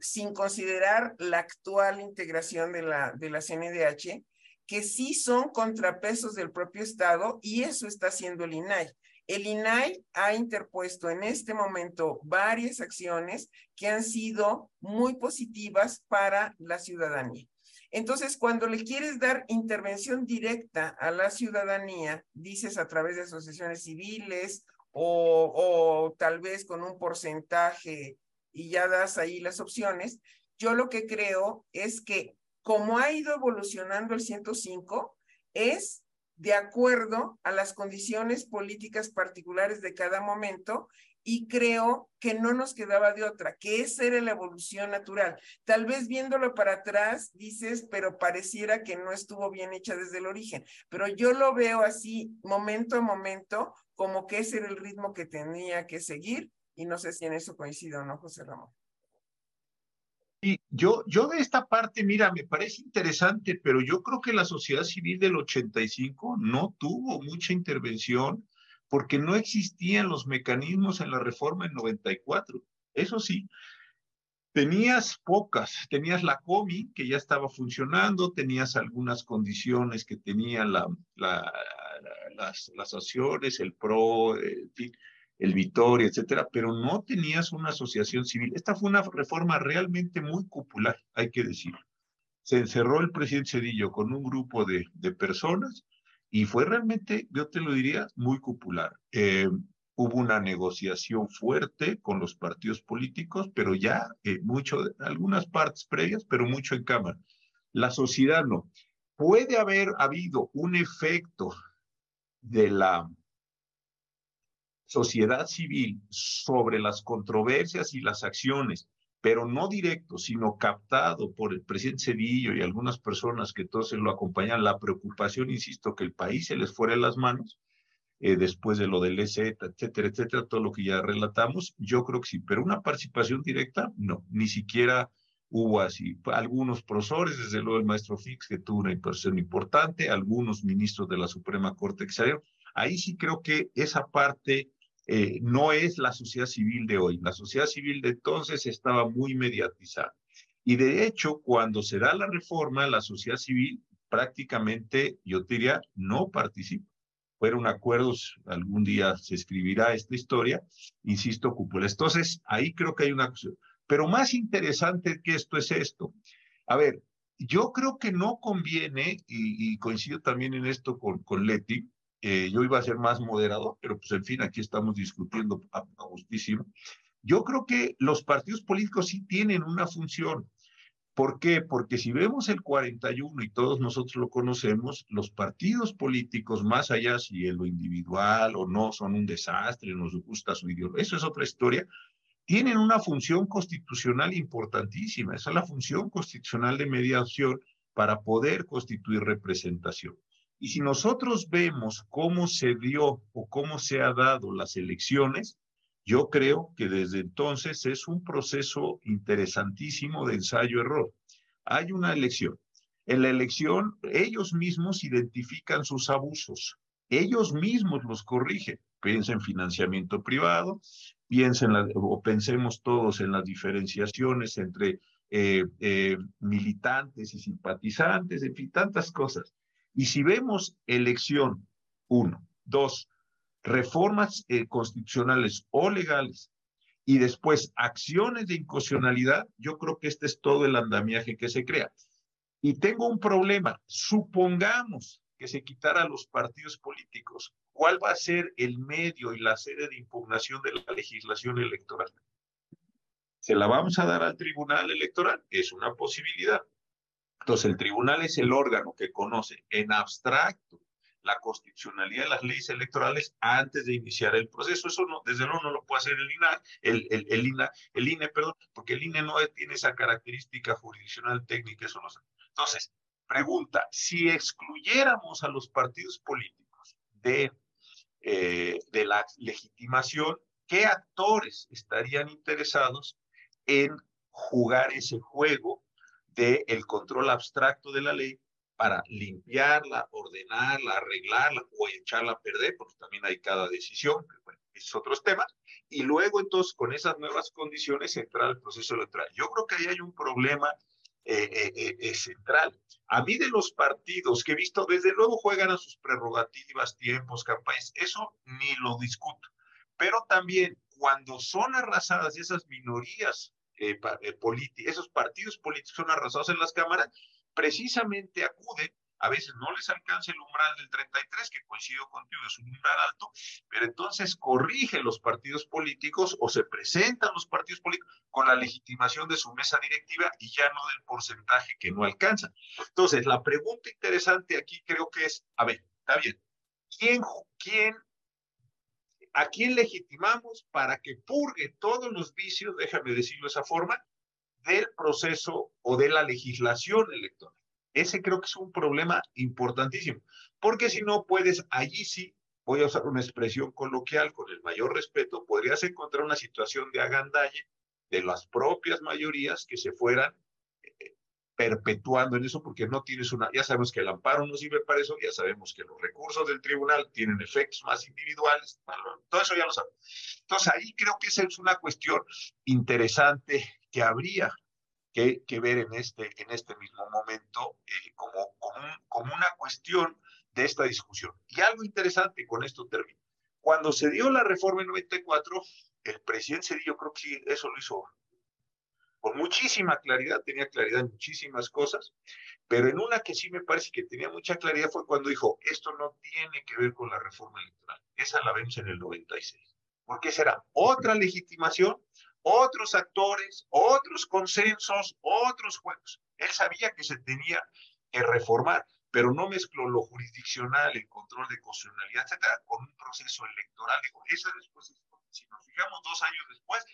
sin considerar la actual integración de la, de la CNDH, que sí son contrapesos del propio Estado y eso está haciendo el INAI. El INAI ha interpuesto en este momento varias acciones que han sido muy positivas para la ciudadanía. Entonces, cuando le quieres dar intervención directa a la ciudadanía, dices a través de asociaciones civiles o, tal vez con un porcentaje y ya das ahí las opciones, yo lo que creo es que como ha ido evolucionando el 105, es de acuerdo a las condiciones políticas particulares de cada momento y creo que no nos quedaba de otra, que esa era la evolución natural. Tal vez viéndolo para atrás dices, pero pareciera que no estuvo bien hecha desde el origen, pero yo lo veo así momento a momento, como que ese era el ritmo que tenía que seguir y no sé si en eso coincido o no, José Ramón. Y yo, yo de esta parte, mira, me parece interesante, pero yo creo que la sociedad civil del 85 no tuvo mucha intervención porque no existían los mecanismos en la reforma en 94. Eso sí, tenías pocas, tenías la COMI que ya estaba funcionando, tenías algunas condiciones que tenían la, las, las acciones, el PRO, el, Vitoria, etcétera, pero no tenías una asociación civil. Esta fue una reforma realmente muy popular, hay que decirlo. Se encerró el presidente Cedillo con un grupo de, de personas y fue realmente, yo te lo diría, muy popular. Eh, hubo una negociación fuerte con los partidos políticos, pero ya eh, mucho, algunas partes previas, pero mucho en Cámara. La sociedad no. Puede haber habido un efecto de la sociedad civil sobre las controversias y las acciones pero no directo, sino captado por el presidente Cedillo y algunas personas que entonces lo acompañan, la preocupación, insisto, que el país se les fuera de las manos, eh, después de lo del EZ, etcétera, etcétera, todo lo que ya relatamos, yo creo que sí, pero una participación directa, no, ni siquiera hubo así. Algunos profesores, desde luego el maestro Fix, que tuvo una inversión importante, algunos ministros de la Suprema Corte que ahí sí creo que esa parte eh, no es la sociedad civil de hoy. La sociedad civil de entonces estaba muy mediatizada. Y de hecho, cuando se da la reforma, la sociedad civil prácticamente, yo diría, no participa. Fueron acuerdos, algún día se escribirá esta historia, insisto, cúpulas. Entonces, ahí creo que hay una. Pero más interesante que esto es esto. A ver, yo creo que no conviene, y, coincido también en esto con, con Leti, eh, yo iba a ser más moderado, pero pues en fin, aquí estamos discutiendo a, justísimo. Yo creo que los partidos políticos sí tienen una función. ¿Por qué? Porque si vemos el 41 y todos nosotros lo conocemos, los partidos políticos, más allá si en lo individual o no, son un desastre, nos gusta su ideología, eso es otra historia, tienen una función constitucional importantísima. Esa es la función constitucional de mediación para poder constituir representación. Y si nosotros vemos cómo se dio o cómo se ha dado las elecciones, yo creo que desde entonces es un proceso interesantísimo de ensayo-error. Hay una elección. En la elección ellos mismos identifican sus abusos, ellos mismos los corrigen. Piensa en financiamiento privado, piensen o pensemos todos en las diferenciaciones entre eh, eh, militantes y simpatizantes, en fin, tantas cosas. Y si vemos elección, uno, dos, reformas eh, constitucionales o legales y después acciones de inconstitucionalidad, yo creo que este es todo el andamiaje que se crea. Y tengo un problema. Supongamos que se quitara a los partidos políticos. ¿Cuál va a ser el medio y la sede de impugnación de la legislación electoral? ¿Se la vamos a dar al Tribunal Electoral? Es una posibilidad. Entonces, el tribunal es el órgano que conoce en abstracto la constitucionalidad de las leyes electorales antes de iniciar el proceso. Eso no, desde luego no lo puede hacer el INA, el, el, el, INA, el INE, perdón, porque el INE no tiene esa característica jurisdiccional técnica, eso no sé. Entonces, pregunta, si excluyéramos a los partidos políticos de, eh, de la legitimación, ¿qué actores estarían interesados en jugar ese juego del el control abstracto de la ley para limpiarla, ordenarla, arreglarla o echarla a perder, porque también hay cada decisión, bueno, esos otros temas, y luego entonces con esas nuevas condiciones entrar al proceso electoral. Yo creo que ahí hay un problema eh, eh, eh, central. A mí de los partidos que he visto, desde luego juegan a sus prerrogativas, tiempos, campañas, eso ni lo discuto, pero también cuando son arrasadas esas minorías eh, eh esos partidos políticos son arrasados en las cámaras, precisamente acuden, a veces no les alcanza el umbral del 33, que coincido contigo, es un umbral alto, pero entonces corrige los partidos políticos o se presentan los partidos políticos con la legitimación de su mesa directiva y ya no del porcentaje que no alcanza. Entonces, la pregunta interesante aquí creo que es, a ver, está bien, ¿quién, quién ¿A quién legitimamos para que purgue todos los vicios, déjame decirlo de esa forma, del proceso o de la legislación electoral? Ese creo que es un problema importantísimo, porque si no puedes, allí sí, voy a usar una expresión coloquial con el mayor respeto, podrías encontrar una situación de agandalle de las propias mayorías que se fueran perpetuando en eso porque no tienes una, ya sabemos que el amparo no sirve para eso, ya sabemos que los recursos del tribunal tienen efectos más individuales, todo eso ya lo sabemos. Entonces ahí creo que esa es una cuestión interesante que habría que, que ver en este, en este mismo momento eh, como, como, como una cuestión de esta discusión. Y algo interesante, con esto termino. Cuando se dio la reforma en 94, el presidente Cedillo, creo que eso lo hizo con muchísima claridad, tenía claridad en muchísimas cosas, pero en una que sí me parece que tenía mucha claridad fue cuando dijo, esto no tiene que ver con la reforma electoral, esa la vemos en el 96, porque será otra legitimación, otros actores, otros consensos, otros juegos. Él sabía que se tenía que reformar, pero no mezcló lo jurisdiccional, el control de constitucionalidad, etcétera, con un proceso electoral. Dijo, esa después, si nos fijamos dos años después,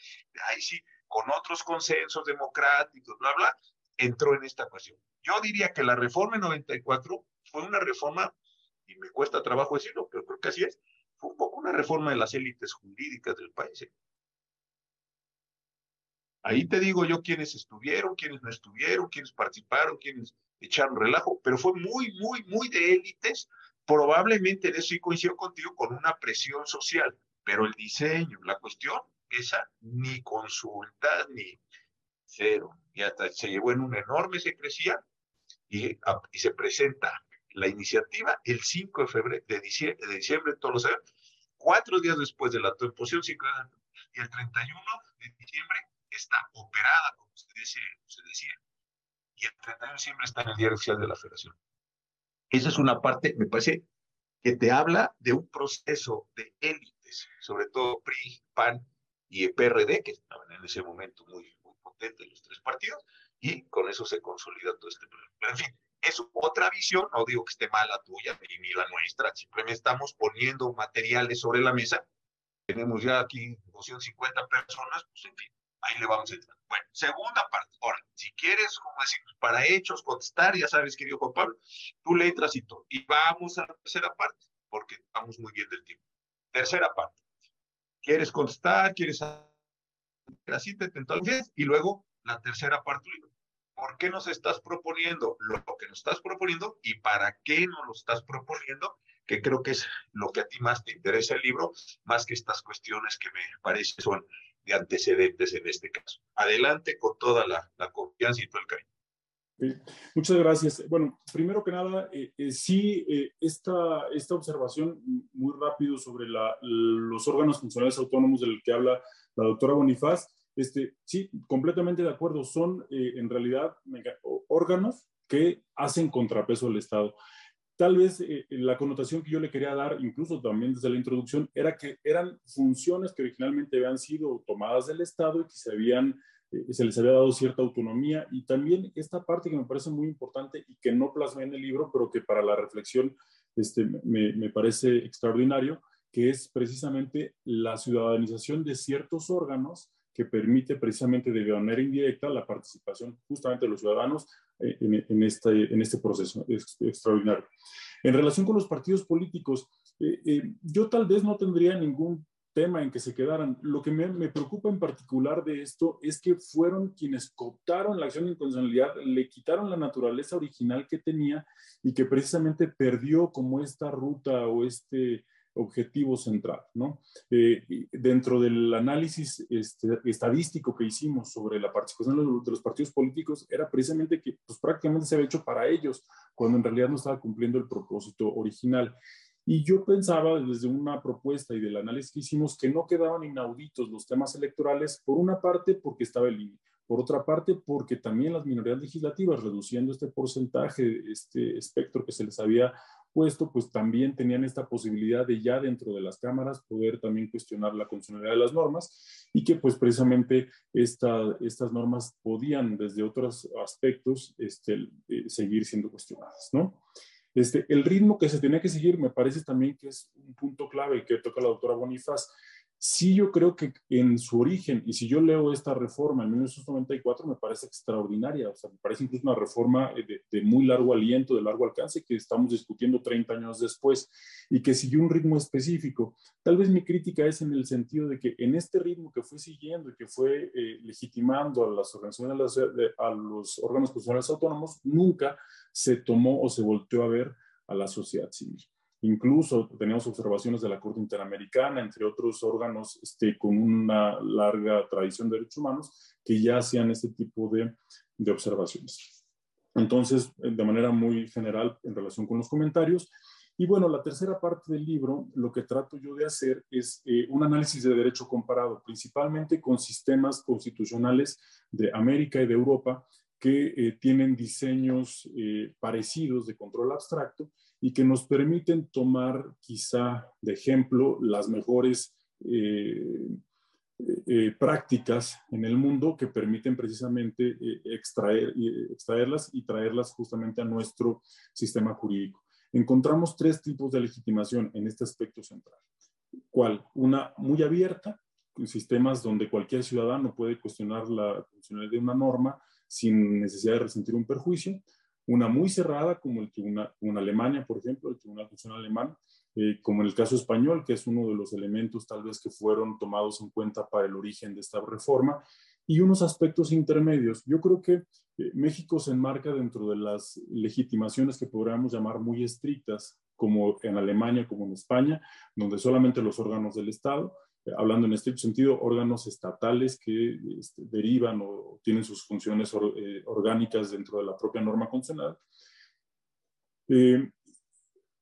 ahí sí con otros consensos democráticos, bla, bla, entró en esta cuestión. Yo diría que la reforma en 94 fue una reforma, y me cuesta trabajo decirlo, pero creo que así es, fue un poco una reforma de las élites jurídicas del país. ¿eh? Ahí te digo yo quiénes estuvieron, quiénes no estuvieron, quiénes participaron, quiénes echaron relajo, pero fue muy, muy, muy de élites. Probablemente en eso sí coincido contigo con una presión social, pero el diseño, la cuestión, esa ni consulta, ni cero. Y hasta se llevó en un enorme secrecía y, y se presenta la iniciativa el 5 de febrero, de diciembre, de diciembre todos los años, cuatro días después de la imposición, y el 31 de diciembre está operada, como se, se decía, y el 31 de diciembre está en el diario oficial de la Federación. Esa es una parte, me parece, que te habla de un proceso de sobre todo PRI, PAN y PRD, que estaban en ese momento muy, muy potentes los tres partidos, y con eso se consolida todo este. Pero en fin, es otra visión, no digo que esté mala la tuya ni la nuestra, simplemente estamos poniendo materiales sobre la mesa. Tenemos ya aquí 250 personas, pues en fin, ahí le vamos a entrar. Bueno, segunda parte. Ahora, si quieres, como decimos, para hechos, contestar, ya sabes, querido Juan Pablo, tú le entras y todo. Y vamos a la tercera parte, porque estamos muy bien del tiempo. Tercera parte quieres contestar, quieres así te y luego la tercera parte ¿Por qué nos estás proponiendo lo que nos estás proponiendo y para qué nos lo estás proponiendo? Que creo que es lo que a ti más te interesa el libro, más que estas cuestiones que me parece son de antecedentes en este caso. Adelante con toda la confianza y todo el cariño. Muchas gracias. Bueno, primero que nada, eh, eh, sí, eh, esta, esta observación muy rápido sobre la, los órganos funcionales autónomos del que habla la doctora Bonifaz, este, sí, completamente de acuerdo, son en realidad órganos que hacen contrapeso al Estado. Tal vez la connotación que yo le quería dar, incluso también desde la introducción, era que eran funciones que originalmente habían sido tomadas del Estado y que se habían eh, se les había dado cierta autonomía y también esta parte que me parece muy importante y que no plasmé en el libro, pero que para la reflexión este, me, me parece extraordinario, que es precisamente la ciudadanización de ciertos órganos que permite precisamente de manera indirecta la participación justamente de los ciudadanos eh, en, este, en este proceso extraordinario. En relación con los partidos políticos, eh, eh, yo tal vez no tendría ningún tema en que se quedaran. Lo que me, me, preocupa en particular de esto es que fueron quienes cooptaron la acción de incondicionalidad, le quitaron la naturaleza original que tenía y que precisamente perdió como esta ruta o este objetivo central. ¿no? Eh, dentro del análisis este, estadístico que hicimos sobre la participación de los, partidos políticos, era precisamente que pues, prácticamente se había hecho para ellos, cuando en realidad no estaba cumpliendo el propósito original. Y yo pensaba desde una propuesta y del análisis que hicimos que no quedaban inauditos los temas electorales, por una parte porque estaba el INE, por otra parte porque también las minorías legislativas, reduciendo este porcentaje, este espectro que se les había puesto, pues también tenían esta posibilidad de ya dentro de las cámaras poder también cuestionar la constitucionalidad de las normas y que pues precisamente esta, estas normas podían desde otros aspectos este, eh, seguir siendo cuestionadas, ¿no? Este, el ritmo que se tenía que seguir me parece también que es un punto clave que toca la doctora Bonifaz, sí yo creo que en su origen, y si yo leo esta reforma en 1994, me parece extraordinaria, o sea, me parece incluso una reforma de, de, muy largo aliento, de largo alcance, que estamos discutiendo 30 años después, y que siguió un ritmo específico. Tal vez mi crítica es en el sentido de que en este ritmo que fue siguiendo y que fue eh, legitimando a las organizaciones, a los órganos constitucionales autónomos, nunca se tomó o se volteó a ver a la sociedad civil. Incluso tenemos observaciones de la Corte Interamericana, entre otros órganos este, con una larga tradición de derechos humanos, que ya hacían este tipo de, de observaciones. Entonces, de manera muy general en relación con los comentarios, y bueno, la tercera parte del libro, lo que trato yo de hacer es eh, un análisis de derecho comparado, principalmente con sistemas constitucionales de América y de Europa que eh, tienen diseños eh, parecidos de control abstracto y que nos permiten tomar quizá de ejemplo las mejores eh, eh, prácticas en el mundo que permiten precisamente eh, extraer, extraerlas y traerlas justamente a nuestro sistema jurídico. Encontramos tres tipos de legitimación en este aspecto central. ¿Cuál? Una muy abierta, sistemas donde cualquier ciudadano puede cuestionar la funcionalidad de una norma sin necesidad de resentir un perjuicio una muy cerrada, como el tribunal, Alemania, por ejemplo, el Tribunal Constitucional Alemán, eh, como en el caso español, que es uno de los elementos tal vez que fueron tomados en cuenta para el origen de esta reforma, y unos aspectos intermedios. Yo creo que eh, México se enmarca dentro de las legitimaciones que podríamos llamar muy estrictas, como en Alemania, como en España, donde solamente los órganos del Estado, hablando en estricto sentido, órganos estatales que este, derivan o tienen sus funciones eh, orgánicas dentro de la propia norma constitucional. Eh,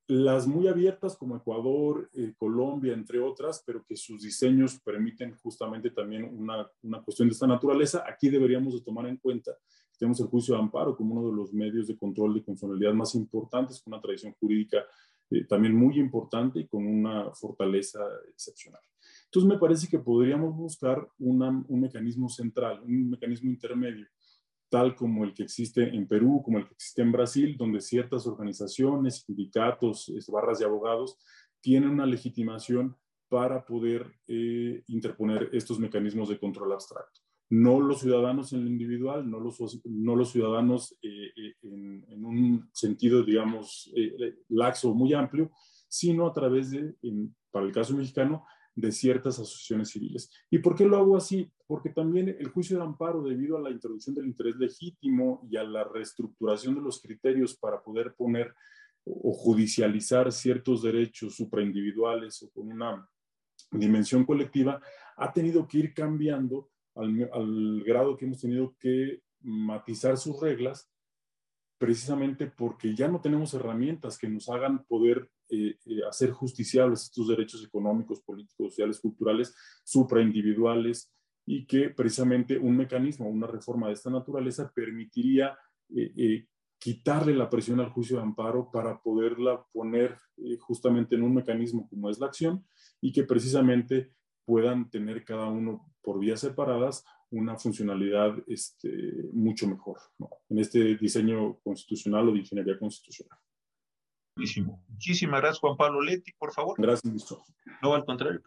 las muy abiertas como Ecuador, eh, Colombia, entre otras, pero que sus diseños permiten justamente también una, una, cuestión de esta naturaleza, aquí deberíamos de tomar en cuenta que tenemos el juicio de amparo como uno de los medios de control de constitucionalidad más importantes, con una tradición jurídica también muy importante y con una fortaleza excepcional. Entonces me parece que podríamos buscar un mecanismo central, un mecanismo intermedio, tal como el que existe en Perú, como el que existe en Brasil, donde ciertas organizaciones, sindicatos, barras de abogados tienen una legitimación para poder eh, interponer estos mecanismos de control abstracto. No los ciudadanos en lo individual, no los, no los ciudadanos eh, eh, en, en, un sentido, digamos, laxo muy amplio, sino a través de, en, para el caso mexicano, de ciertas asociaciones civiles. ¿Y por qué lo hago así? Porque también el juicio de amparo, debido a la introducción del interés legítimo y a la reestructuración de los criterios para poder poner o judicializar ciertos derechos supraindividuales o con una dimensión colectiva, ha tenido que ir cambiando al, al grado que hemos tenido que matizar sus reglas precisamente porque ya no tenemos herramientas que nos hagan poder eh, eh, hacer justiciables estos derechos económicos, políticos, sociales, culturales, supraindividuales, y que precisamente un mecanismo, una reforma de esta naturaleza permitiría eh, quitarle la presión al juicio de amparo para poderla poner justamente en un mecanismo como es la acción y que precisamente puedan tener cada uno por vías separadas una funcionalidad este, mucho mejor en este diseño constitucional o de ingeniería constitucional. Muchísimas gracias, Juan Pablo Leti, por favor. Gracias, ministro. No, al contrario,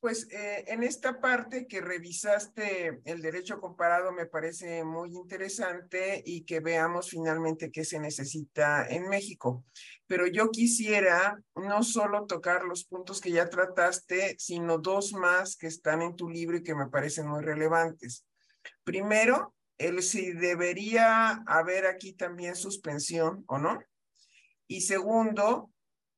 Pues eh, en esta parte que revisaste el derecho comparado me parece muy interesante y que veamos finalmente qué se necesita en México. Pero yo quisiera no solo tocar los puntos que ya trataste, sino dos más que están en tu libro y que me parecen muy relevantes. Primero, el si debería haber aquí también suspensión o no. Y segundo,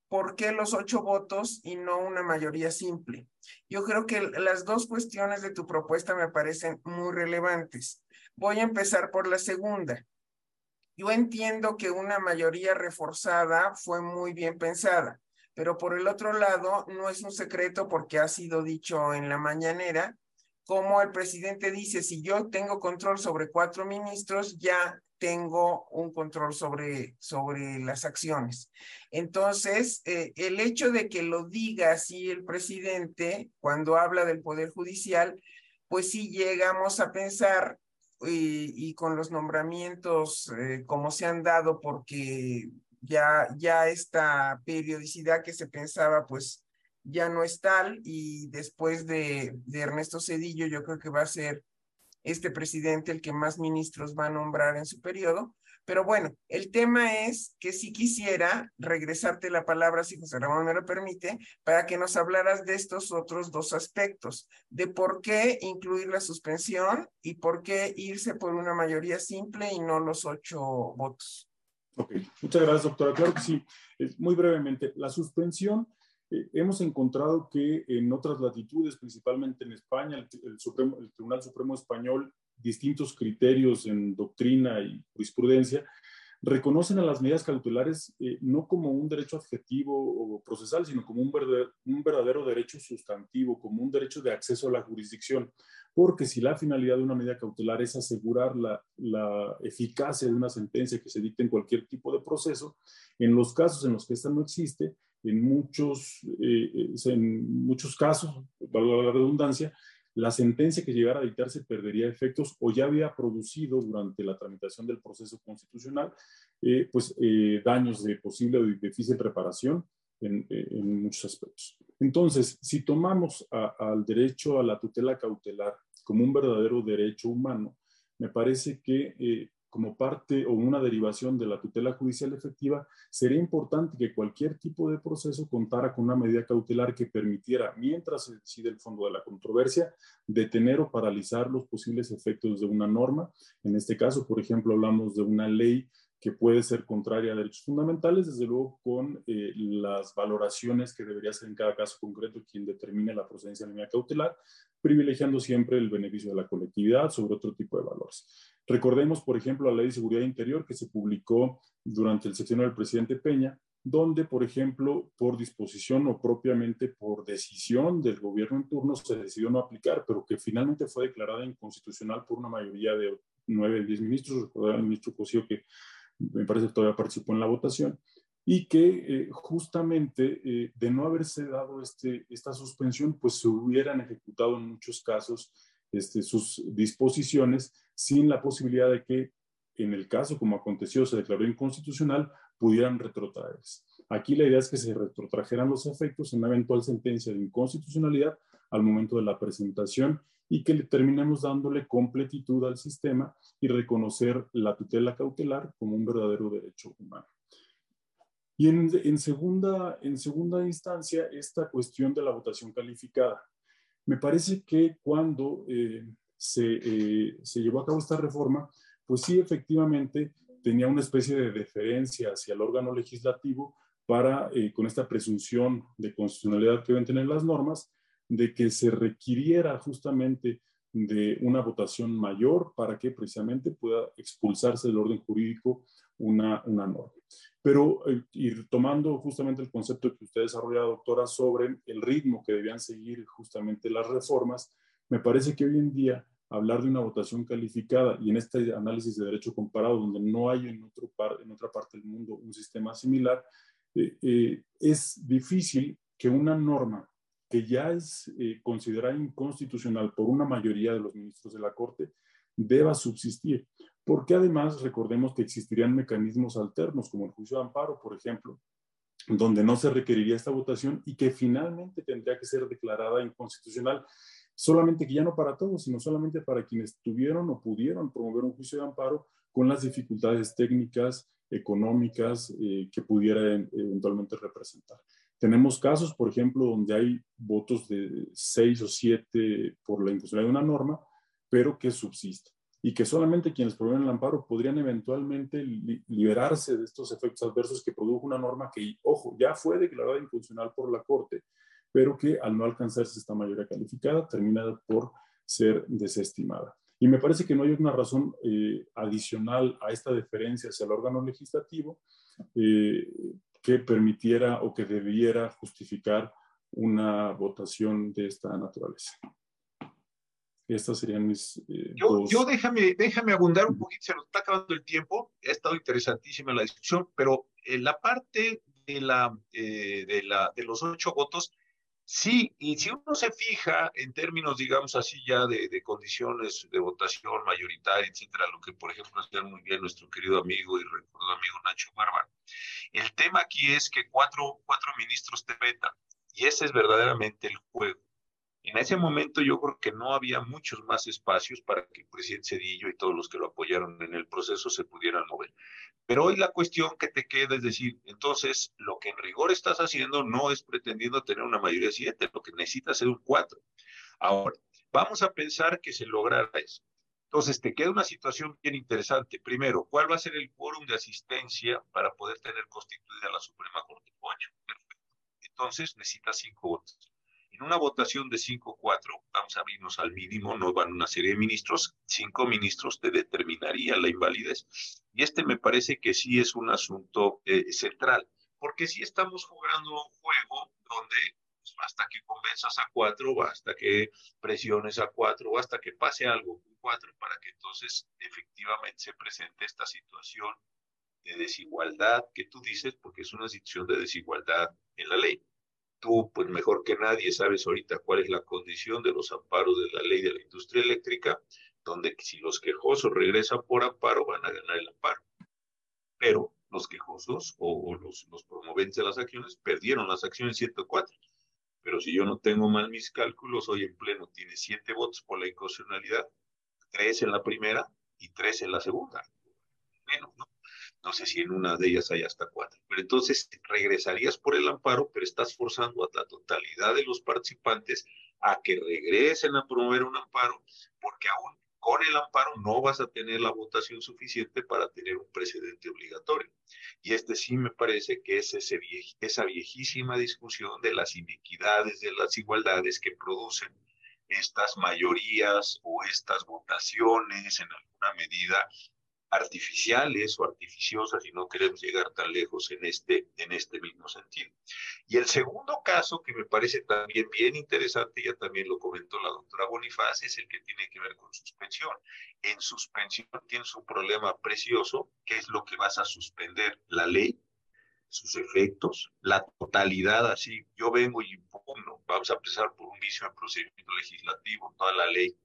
¿por qué los ocho votos y no una mayoría simple? Yo creo que las dos cuestiones de tu propuesta me parecen muy relevantes. Voy a empezar por la segunda. Yo entiendo que una mayoría reforzada fue muy bien pensada, pero por el otro lado, no es un secreto porque ha sido dicho en la mañanera, como el presidente dice, si yo tengo control sobre cuatro ministros, ya tengo un control sobre, sobre las acciones. Entonces, eh, el hecho de que lo diga así el presidente cuando habla del Poder Judicial, pues sí llegamos a pensar y, con los nombramientos eh, como se han dado, porque ya, ya esta periodicidad que se pensaba, pues ya no es tal y después de, de Ernesto Cedillo yo creo que va a ser este presidente el que más ministros va a nombrar en su periodo. Pero bueno, el tema es que si quisiera regresarte la palabra, si José Ramón me lo permite, para que nos hablaras de estos otros dos aspectos, de por qué incluir la suspensión y por qué irse por una mayoría simple y no los ocho votos. Ok, muchas gracias, doctora. Claro que sí. Muy brevemente, la suspensión eh, hemos encontrado que en otras latitudes, principalmente en España, el, Supremo, el, Tribunal Supremo Español, distintos criterios en doctrina y jurisprudencia, reconocen a las medidas cautelares eh, no como un derecho adjetivo o procesal, sino como un verdadero, un verdadero derecho sustantivo, como un derecho de acceso a la jurisdicción. Porque si la finalidad de una medida cautelar es asegurar la, la eficacia de una sentencia que se dicte en cualquier tipo de proceso, en los casos en los que esta no existe, en muchos, eh, eh, en muchos casos, valga la redundancia, la sentencia que llegara a dictarse perdería efectos o ya había producido durante la tramitación del proceso constitucional eh, pues, daños de posible o difícil reparación en, en, muchos aspectos. Entonces, si tomamos al derecho a la tutela cautelar como un verdadero derecho humano, me parece que como parte o una derivación de la tutela judicial efectiva, sería importante que cualquier tipo de proceso contara con una medida cautelar que permitiera, mientras se decide el fondo de la controversia, detener o paralizar los posibles efectos de una norma. En este caso, por ejemplo, hablamos de una ley que puede ser contraria a derechos fundamentales, desde luego con eh, las valoraciones que debería hacer en cada caso concreto quien determine la procedencia de la medida cautelar, privilegiando siempre el beneficio de la colectividad sobre otro tipo de valores. Recordemos, por ejemplo, la Ley de Seguridad Interior que se publicó durante el sexenio del presidente Peña, donde, por ejemplo, por disposición o propiamente por decisión del gobierno en turno se decidió no aplicar, pero que finalmente fue declarada inconstitucional por una mayoría de nueve, diez ministros. Recordar al ministro Cosío que me parece todavía participó en la votación, y que eh, justamente eh, de no haberse dado este, esta suspensión, pues se hubieran ejecutado en muchos casos este, sus disposiciones sin la posibilidad de que, en el caso como aconteció, se declaró inconstitucional, pudieran retrotraerse. Aquí la idea es que se retrotrajeran los efectos en una eventual sentencia de inconstitucionalidad al momento de la presentación y que terminemos dándole completitud al sistema y reconocer la tutela cautelar como un verdadero derecho humano. Y en, segunda, en segunda instancia, esta cuestión de la votación calificada. Me parece que cuando eh, se, eh, se, llevó a cabo esta reforma, pues sí, efectivamente, tenía una especie de deferencia hacia el órgano legislativo para, eh, con esta presunción de constitucionalidad que deben tener las normas, de que se requiriera justamente de una votación mayor para que precisamente pueda expulsarse del orden jurídico una, una norma. Pero, eh, tomando justamente el concepto que usted desarrolla, doctora, sobre el ritmo que debían seguir justamente las reformas, me parece que hoy en día hablar de una votación calificada y en este análisis de derecho comparado, donde no hay en, otro par, en otra parte del mundo un sistema similar, eh, eh, es difícil que una norma que ya es eh, considerada inconstitucional por una mayoría de los ministros de la Corte, deba subsistir. Porque además recordemos que existirían mecanismos alternos, como el juicio de amparo, por ejemplo, donde no se requeriría esta votación y que finalmente tendría que ser declarada inconstitucional, solamente que ya no para todos, sino solamente para quienes tuvieron o pudieron promover un juicio de amparo con las dificultades técnicas, económicas eh, que pudiera eventualmente representar. Tenemos casos, por ejemplo, donde hay votos de seis o siete por la imposibilidad de una norma, pero que subsiste y que solamente quienes promueven el amparo podrían eventualmente liberarse de estos efectos adversos que produjo una norma que, ojo, ya fue declarada infuncional por la Corte, pero que al no alcanzarse esta mayoría calificada termina por ser desestimada. Y me parece que no hay una razón eh, adicional a esta deferencia hacia el órgano legislativo eh, que permitiera o que debiera justificar una votación de esta naturaleza. Estas serían mis... Eh, yo, yo, déjame, déjame abundar un poquito, se nos está acabando el tiempo, ha estado interesantísima la discusión, pero en la parte de, la, de, la, de los ocho votos, Sí, y si uno se fija en términos, digamos así, ya de, condiciones de votación mayoritaria, etcétera, lo que por ejemplo hacía muy bien nuestro querido amigo y recordado amigo Nacho Barba, el tema aquí es que cuatro, cuatro ministros te vetan, y ese es verdaderamente el juego. En ese momento yo creo que no había muchos más espacios para que el presidente Cedillo y todos los que lo apoyaron en el proceso se pudieran mover. Pero hoy la cuestión que te queda es decir, entonces lo que en rigor estás haciendo no es pretendiendo tener una mayoría de siete, lo que necesitas es un cuatro. Ahora, vamos a pensar que se lograra eso. Entonces, te queda una situación bien interesante. Primero, ¿cuál va a ser el quórum de asistencia para poder tener constituida la Suprema Corte? Ocho. Entonces, necesitas cinco votos. En una votación de 5-4, vamos a abrirnos al mínimo, no van una serie de ministros, cinco ministros te determinaría la invalidez. Y este me parece que sí es un asunto eh, central, porque sí estamos jugando un juego donde pues, basta que convenzas a cuatro, basta que presiones a cuatro, basta que pase algo con cuatro para que entonces efectivamente se presente esta situación de desigualdad que tú dices, porque es una situación de desigualdad en la ley tú, pues mejor que nadie, sabes ahorita cuál es la condición de los amparos de la ley de la industria eléctrica, donde si los quejosos regresan por amparo, van a ganar el amparo. Pero los quejosos o, los, los promoventes de las acciones perdieron las acciones 104. Pero si yo no tengo mal mis cálculos, hoy en pleno tiene siete votos por la inconstitucionalidad, tres en la primera y tres en la segunda. Menos, ¿no? No sé si en una de ellas hay hasta cuatro. Pero entonces regresarías por el amparo, pero estás forzando a la totalidad de los participantes a que regresen a promover un amparo, porque aún con el amparo no vas a tener la votación suficiente para tener un precedente obligatorio. Y este sí me parece que es ese esa viejísima discusión de las inequidades, de las igualdades que producen estas mayorías o estas votaciones en alguna medida artificiales o artificiosas y no queremos llegar tan lejos en este, en este mismo sentido. Y el segundo caso que me parece también bien interesante, ya también lo comentó la doctora Bonifaz, es el que tiene que ver con suspensión. En suspensión tienes un problema precioso, que es lo que vas a suspender la ley, sus efectos, la totalidad, así, yo vengo y impugno, vamos a empezar por un vicio de procedimiento legislativo, toda la ley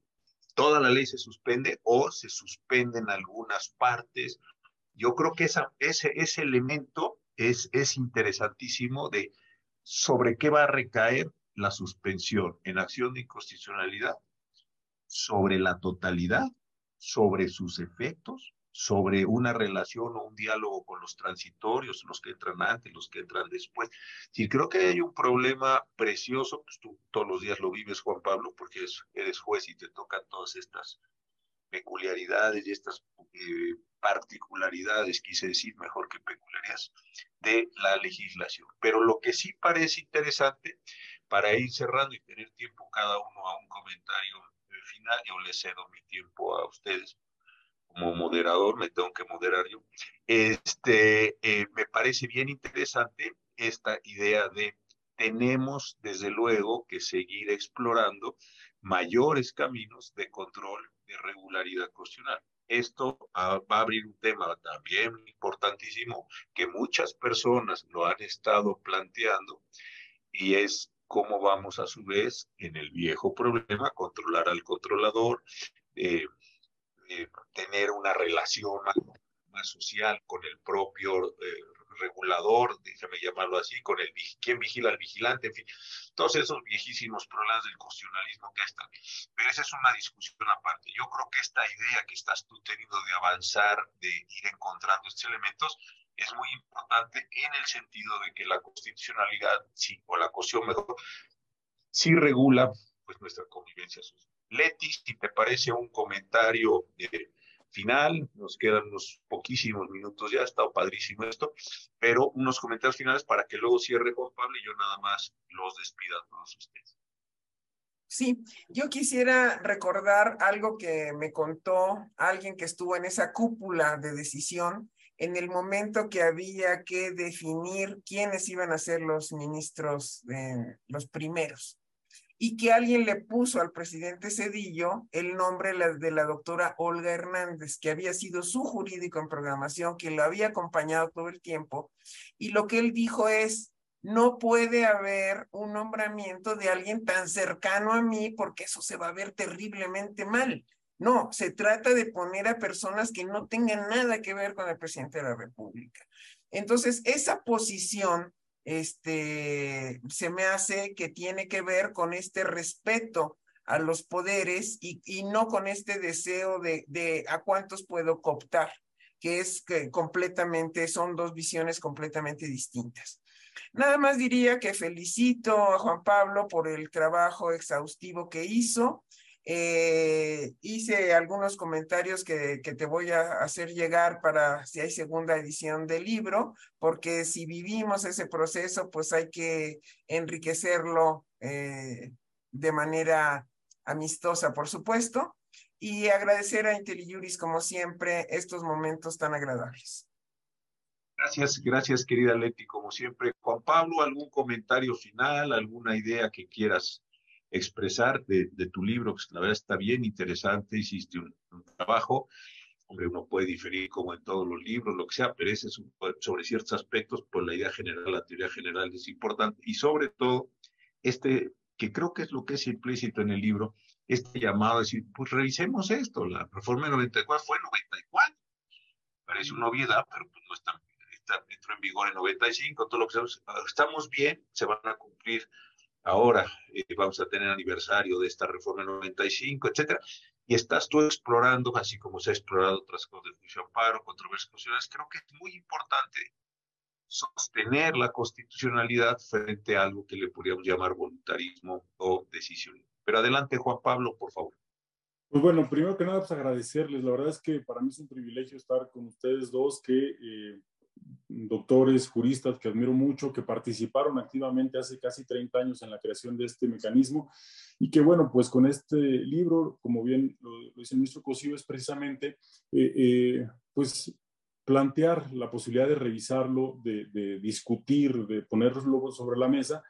toda la ley se suspende o se suspenden algunas partes. Yo creo que esa, ese, ese elemento es, es interesantísimo de sobre qué va a recaer la suspensión en acción de inconstitucionalidad, sobre la totalidad, sobre sus efectos, sobre una relación o un diálogo con los transitorios, los que entran antes, los que entran después. Sí, creo que hay un problema precioso, pues tú todos los días lo vives, Juan Pablo, porque eres juez y te tocan todas estas peculiaridades y estas eh, particularidades, quise decir mejor que peculiaridades, de la legislación. Pero lo que sí parece interesante, para ir cerrando y tener tiempo cada uno a un comentario final, yo le cedo mi tiempo a ustedes como moderador, me tengo que moderar yo, este, eh, me parece bien interesante esta idea de tenemos desde luego que seguir explorando mayores caminos de control de regularidad constitucional. Esto va a abrir un tema también importantísimo que muchas personas lo han estado planteando y es cómo vamos a su vez en el viejo problema controlar al controlador, eh, eh, tener una relación más, social con el propio eh, regulador, déjame llamarlo así, con el quién vigila al vigilante, en fin, todos esos viejísimos problemas del constitucionalismo que están. Pero esa es una discusión aparte. Yo creo que esta idea que estás tú teniendo de avanzar, de ir encontrando estos elementos, es muy importante en el sentido de que la constitucionalidad, sí, o la cuestión mejor, sí regula pues nuestra convivencia social. Leti, si te parece un comentario final, nos quedan unos poquísimos minutos ya, ha estado padrísimo esto, pero unos comentarios finales para que luego cierre Juan Pablo y yo nada más los despida a todos ustedes. Sí, yo quisiera recordar algo que me contó alguien que estuvo en esa cúpula de decisión en el momento que había que definir quiénes iban a ser los ministros, los primeros, y que alguien le puso al presidente Cedillo el nombre de la doctora Olga Hernández, que había sido su jurídico en programación, que lo había acompañado todo el tiempo, y lo que él dijo es, no puede haber un nombramiento de alguien tan cercano a mí porque eso se va a ver terriblemente mal. No, se trata de poner a personas que no tengan nada que ver con el presidente de la República. Entonces, esa posición este, se me hace que tiene que ver con este respeto a los poderes y, no con este deseo de, de, a cuántos puedo cooptar, que es que completamente, son dos visiones completamente distintas. Nada más diría que felicito a Juan Pablo por el trabajo exhaustivo que hizo. Eh, hice algunos comentarios que, que, te voy a hacer llegar para si hay segunda edición del libro, porque si vivimos ese proceso, pues hay que enriquecerlo eh, de manera amistosa, por supuesto, y agradecer a IntelliJuris, como siempre, estos momentos tan agradables. Gracias, gracias, querida Leti, como siempre. Juan Pablo, ¿algún comentario final, alguna idea que quieras expresar de, tu libro, que la verdad está bien interesante, hiciste un, trabajo, hombre, uno puede diferir como en todos los libros, lo que sea, pero ese es sobre ciertos aspectos, pues la idea general, la teoría general es importante, y sobre todo, este, que creo que es lo que es implícito en el libro, este llamado a decir, pues revisemos esto, la reforma de 94 fue 94, parece una obviedad, pero pues no está, está, entró en vigor en 95, todo lo que sabemos, estamos bien, se van a cumplir ahora eh, vamos a tener aniversario de esta reforma 95, etcétera, y estás tú explorando, así como se ha explorado otras cosas de juicio amparo, controversias constitucionales, creo que es muy importante sostener la constitucionalidad frente a algo que le podríamos llamar voluntarismo o decisión. Pero adelante, Juan Pablo, por favor. Pues bueno, primero que nada, pues agradecerles. La verdad es que para mí es un privilegio estar con ustedes dos que eh, doctores, juristas que admiro mucho, que participaron activamente hace casi 30 años en la creación de este mecanismo y que bueno, pues con este libro, como bien lo, dice el ministro Cosío, es precisamente eh, eh, pues plantear la posibilidad de revisarlo, de, de discutir, de ponerlo sobre la mesa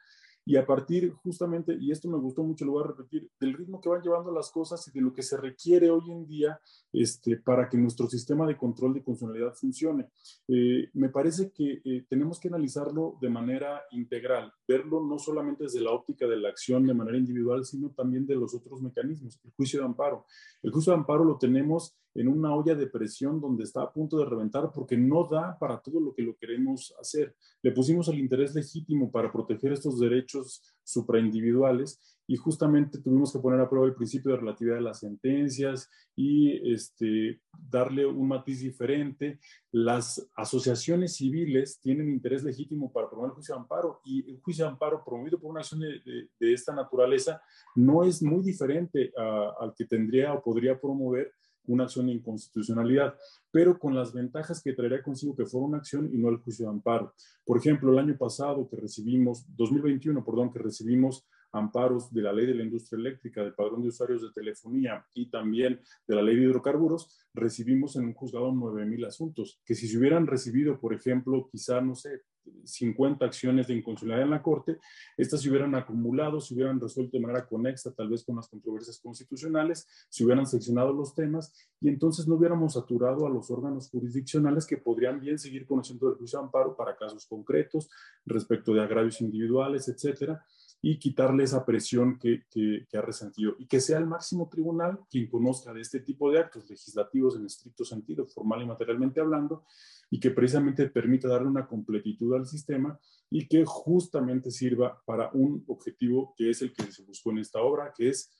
y a partir justamente, y esto me gustó mucho, lo voy a repetir, del ritmo que van llevando las cosas y de lo que se requiere hoy en día este, para que nuestro sistema de control de funcionalidad funcione. Eh, me parece que eh, tenemos que analizarlo de manera integral, verlo no solamente desde la óptica de la acción de manera individual, sino también de los otros mecanismos, el juicio de amparo. El juicio de amparo lo tenemos en una olla de presión donde está a punto de reventar porque no da para todo lo que lo queremos hacer. Le pusimos el interés legítimo para proteger estos derechos supraindividuales y justamente tuvimos que poner a prueba el principio de relatividad de las sentencias y este, darle un matiz diferente. Las asociaciones civiles tienen interés legítimo para promover el juicio de amparo y el juicio de amparo promovido por una acción de, de, esta naturaleza no es muy diferente al que tendría o podría promover una acción de inconstitucionalidad, pero con las ventajas que traería consigo que fuera una acción y no el juicio de amparo. Por ejemplo, el año pasado que recibimos, 2021, perdón, que recibimos amparos de la ley de la industria eléctrica, del padrón de usuarios de telefonía y también de la ley de hidrocarburos, recibimos en un juzgado 9.000 asuntos, que si se hubieran recibido, por ejemplo, quizá, no sé, 50 acciones de inconstitucionalidad en la Corte, estas se hubieran acumulado, se hubieran resuelto de manera conexa, tal vez con las controversias constitucionales, se hubieran seccionado los temas y entonces no hubiéramos saturado a los órganos jurisdiccionales que podrían bien seguir conociendo el juicio de amparo para casos concretos respecto de agravios individuales, etcétera y quitarle esa presión que, que, ha resentido. Y que sea el máximo tribunal quien conozca de este tipo de actos legislativos en estricto sentido, formal y materialmente hablando, y que precisamente permita darle una completitud al sistema y que justamente sirva para un objetivo que es el que se buscó en esta obra, que es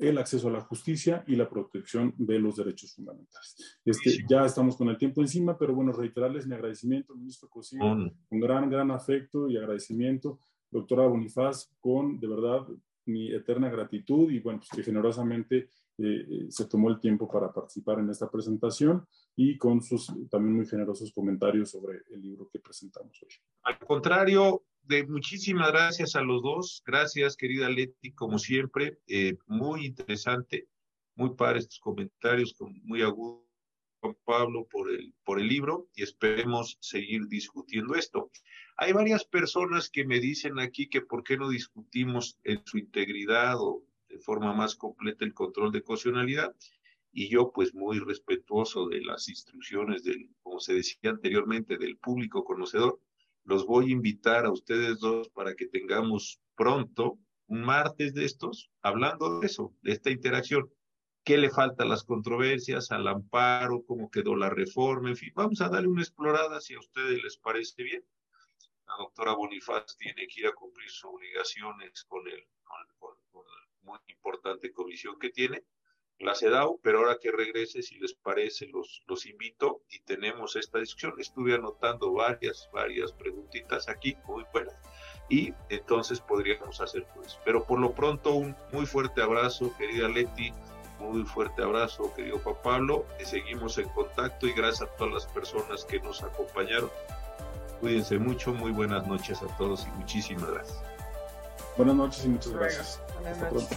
el acceso a la justicia y la protección de los derechos fundamentales. Este, ya estamos con el tiempo encima, pero bueno, reiterarles mi agradecimiento, ministro Cosío, un gran, gran afecto y agradecimiento doctora Bonifaz, con de verdad mi eterna gratitud y bueno, pues que generosamente eh, eh, se tomó el tiempo para participar en esta presentación y con sus también muy generosos comentarios sobre el libro que presentamos hoy. Al contrario, de muchísimas gracias a los dos. Gracias, querida Leti, como siempre. Eh, muy interesante, muy padres tus comentarios, muy agudos Pablo por el, por el libro y esperemos seguir discutiendo esto. Hay varias personas que me dicen aquí que por qué no discutimos en su integridad o de forma más completa el control de cocionalidad y yo pues muy respetuoso de las instrucciones del, como se decía anteriormente, del público conocedor, los voy a invitar a ustedes dos para que tengamos pronto un martes de estos hablando de eso, de esta interacción. Qué le falta a las controversias, al amparo, cómo quedó la reforma, en fin, vamos a darle una explorada si a ustedes les parece bien. La doctora Bonifaz tiene que ir a cumplir sus obligaciones con, el, la muy importante comisión que tiene, la CEDAW, pero ahora que regrese, si les parece, los, los invito y tenemos esta discusión. Estuve anotando varias, varias preguntitas aquí, muy buenas, y entonces podríamos hacer pues. Pero por lo pronto, un muy fuerte abrazo, querida Leti muy fuerte abrazo, querido Juan Pablo. Y seguimos en contacto y gracias a todas las personas que nos acompañaron. Cuídense mucho, muy buenas noches a todos y muchísimas gracias. Buenas noches y muchas gracias. Hasta pronto.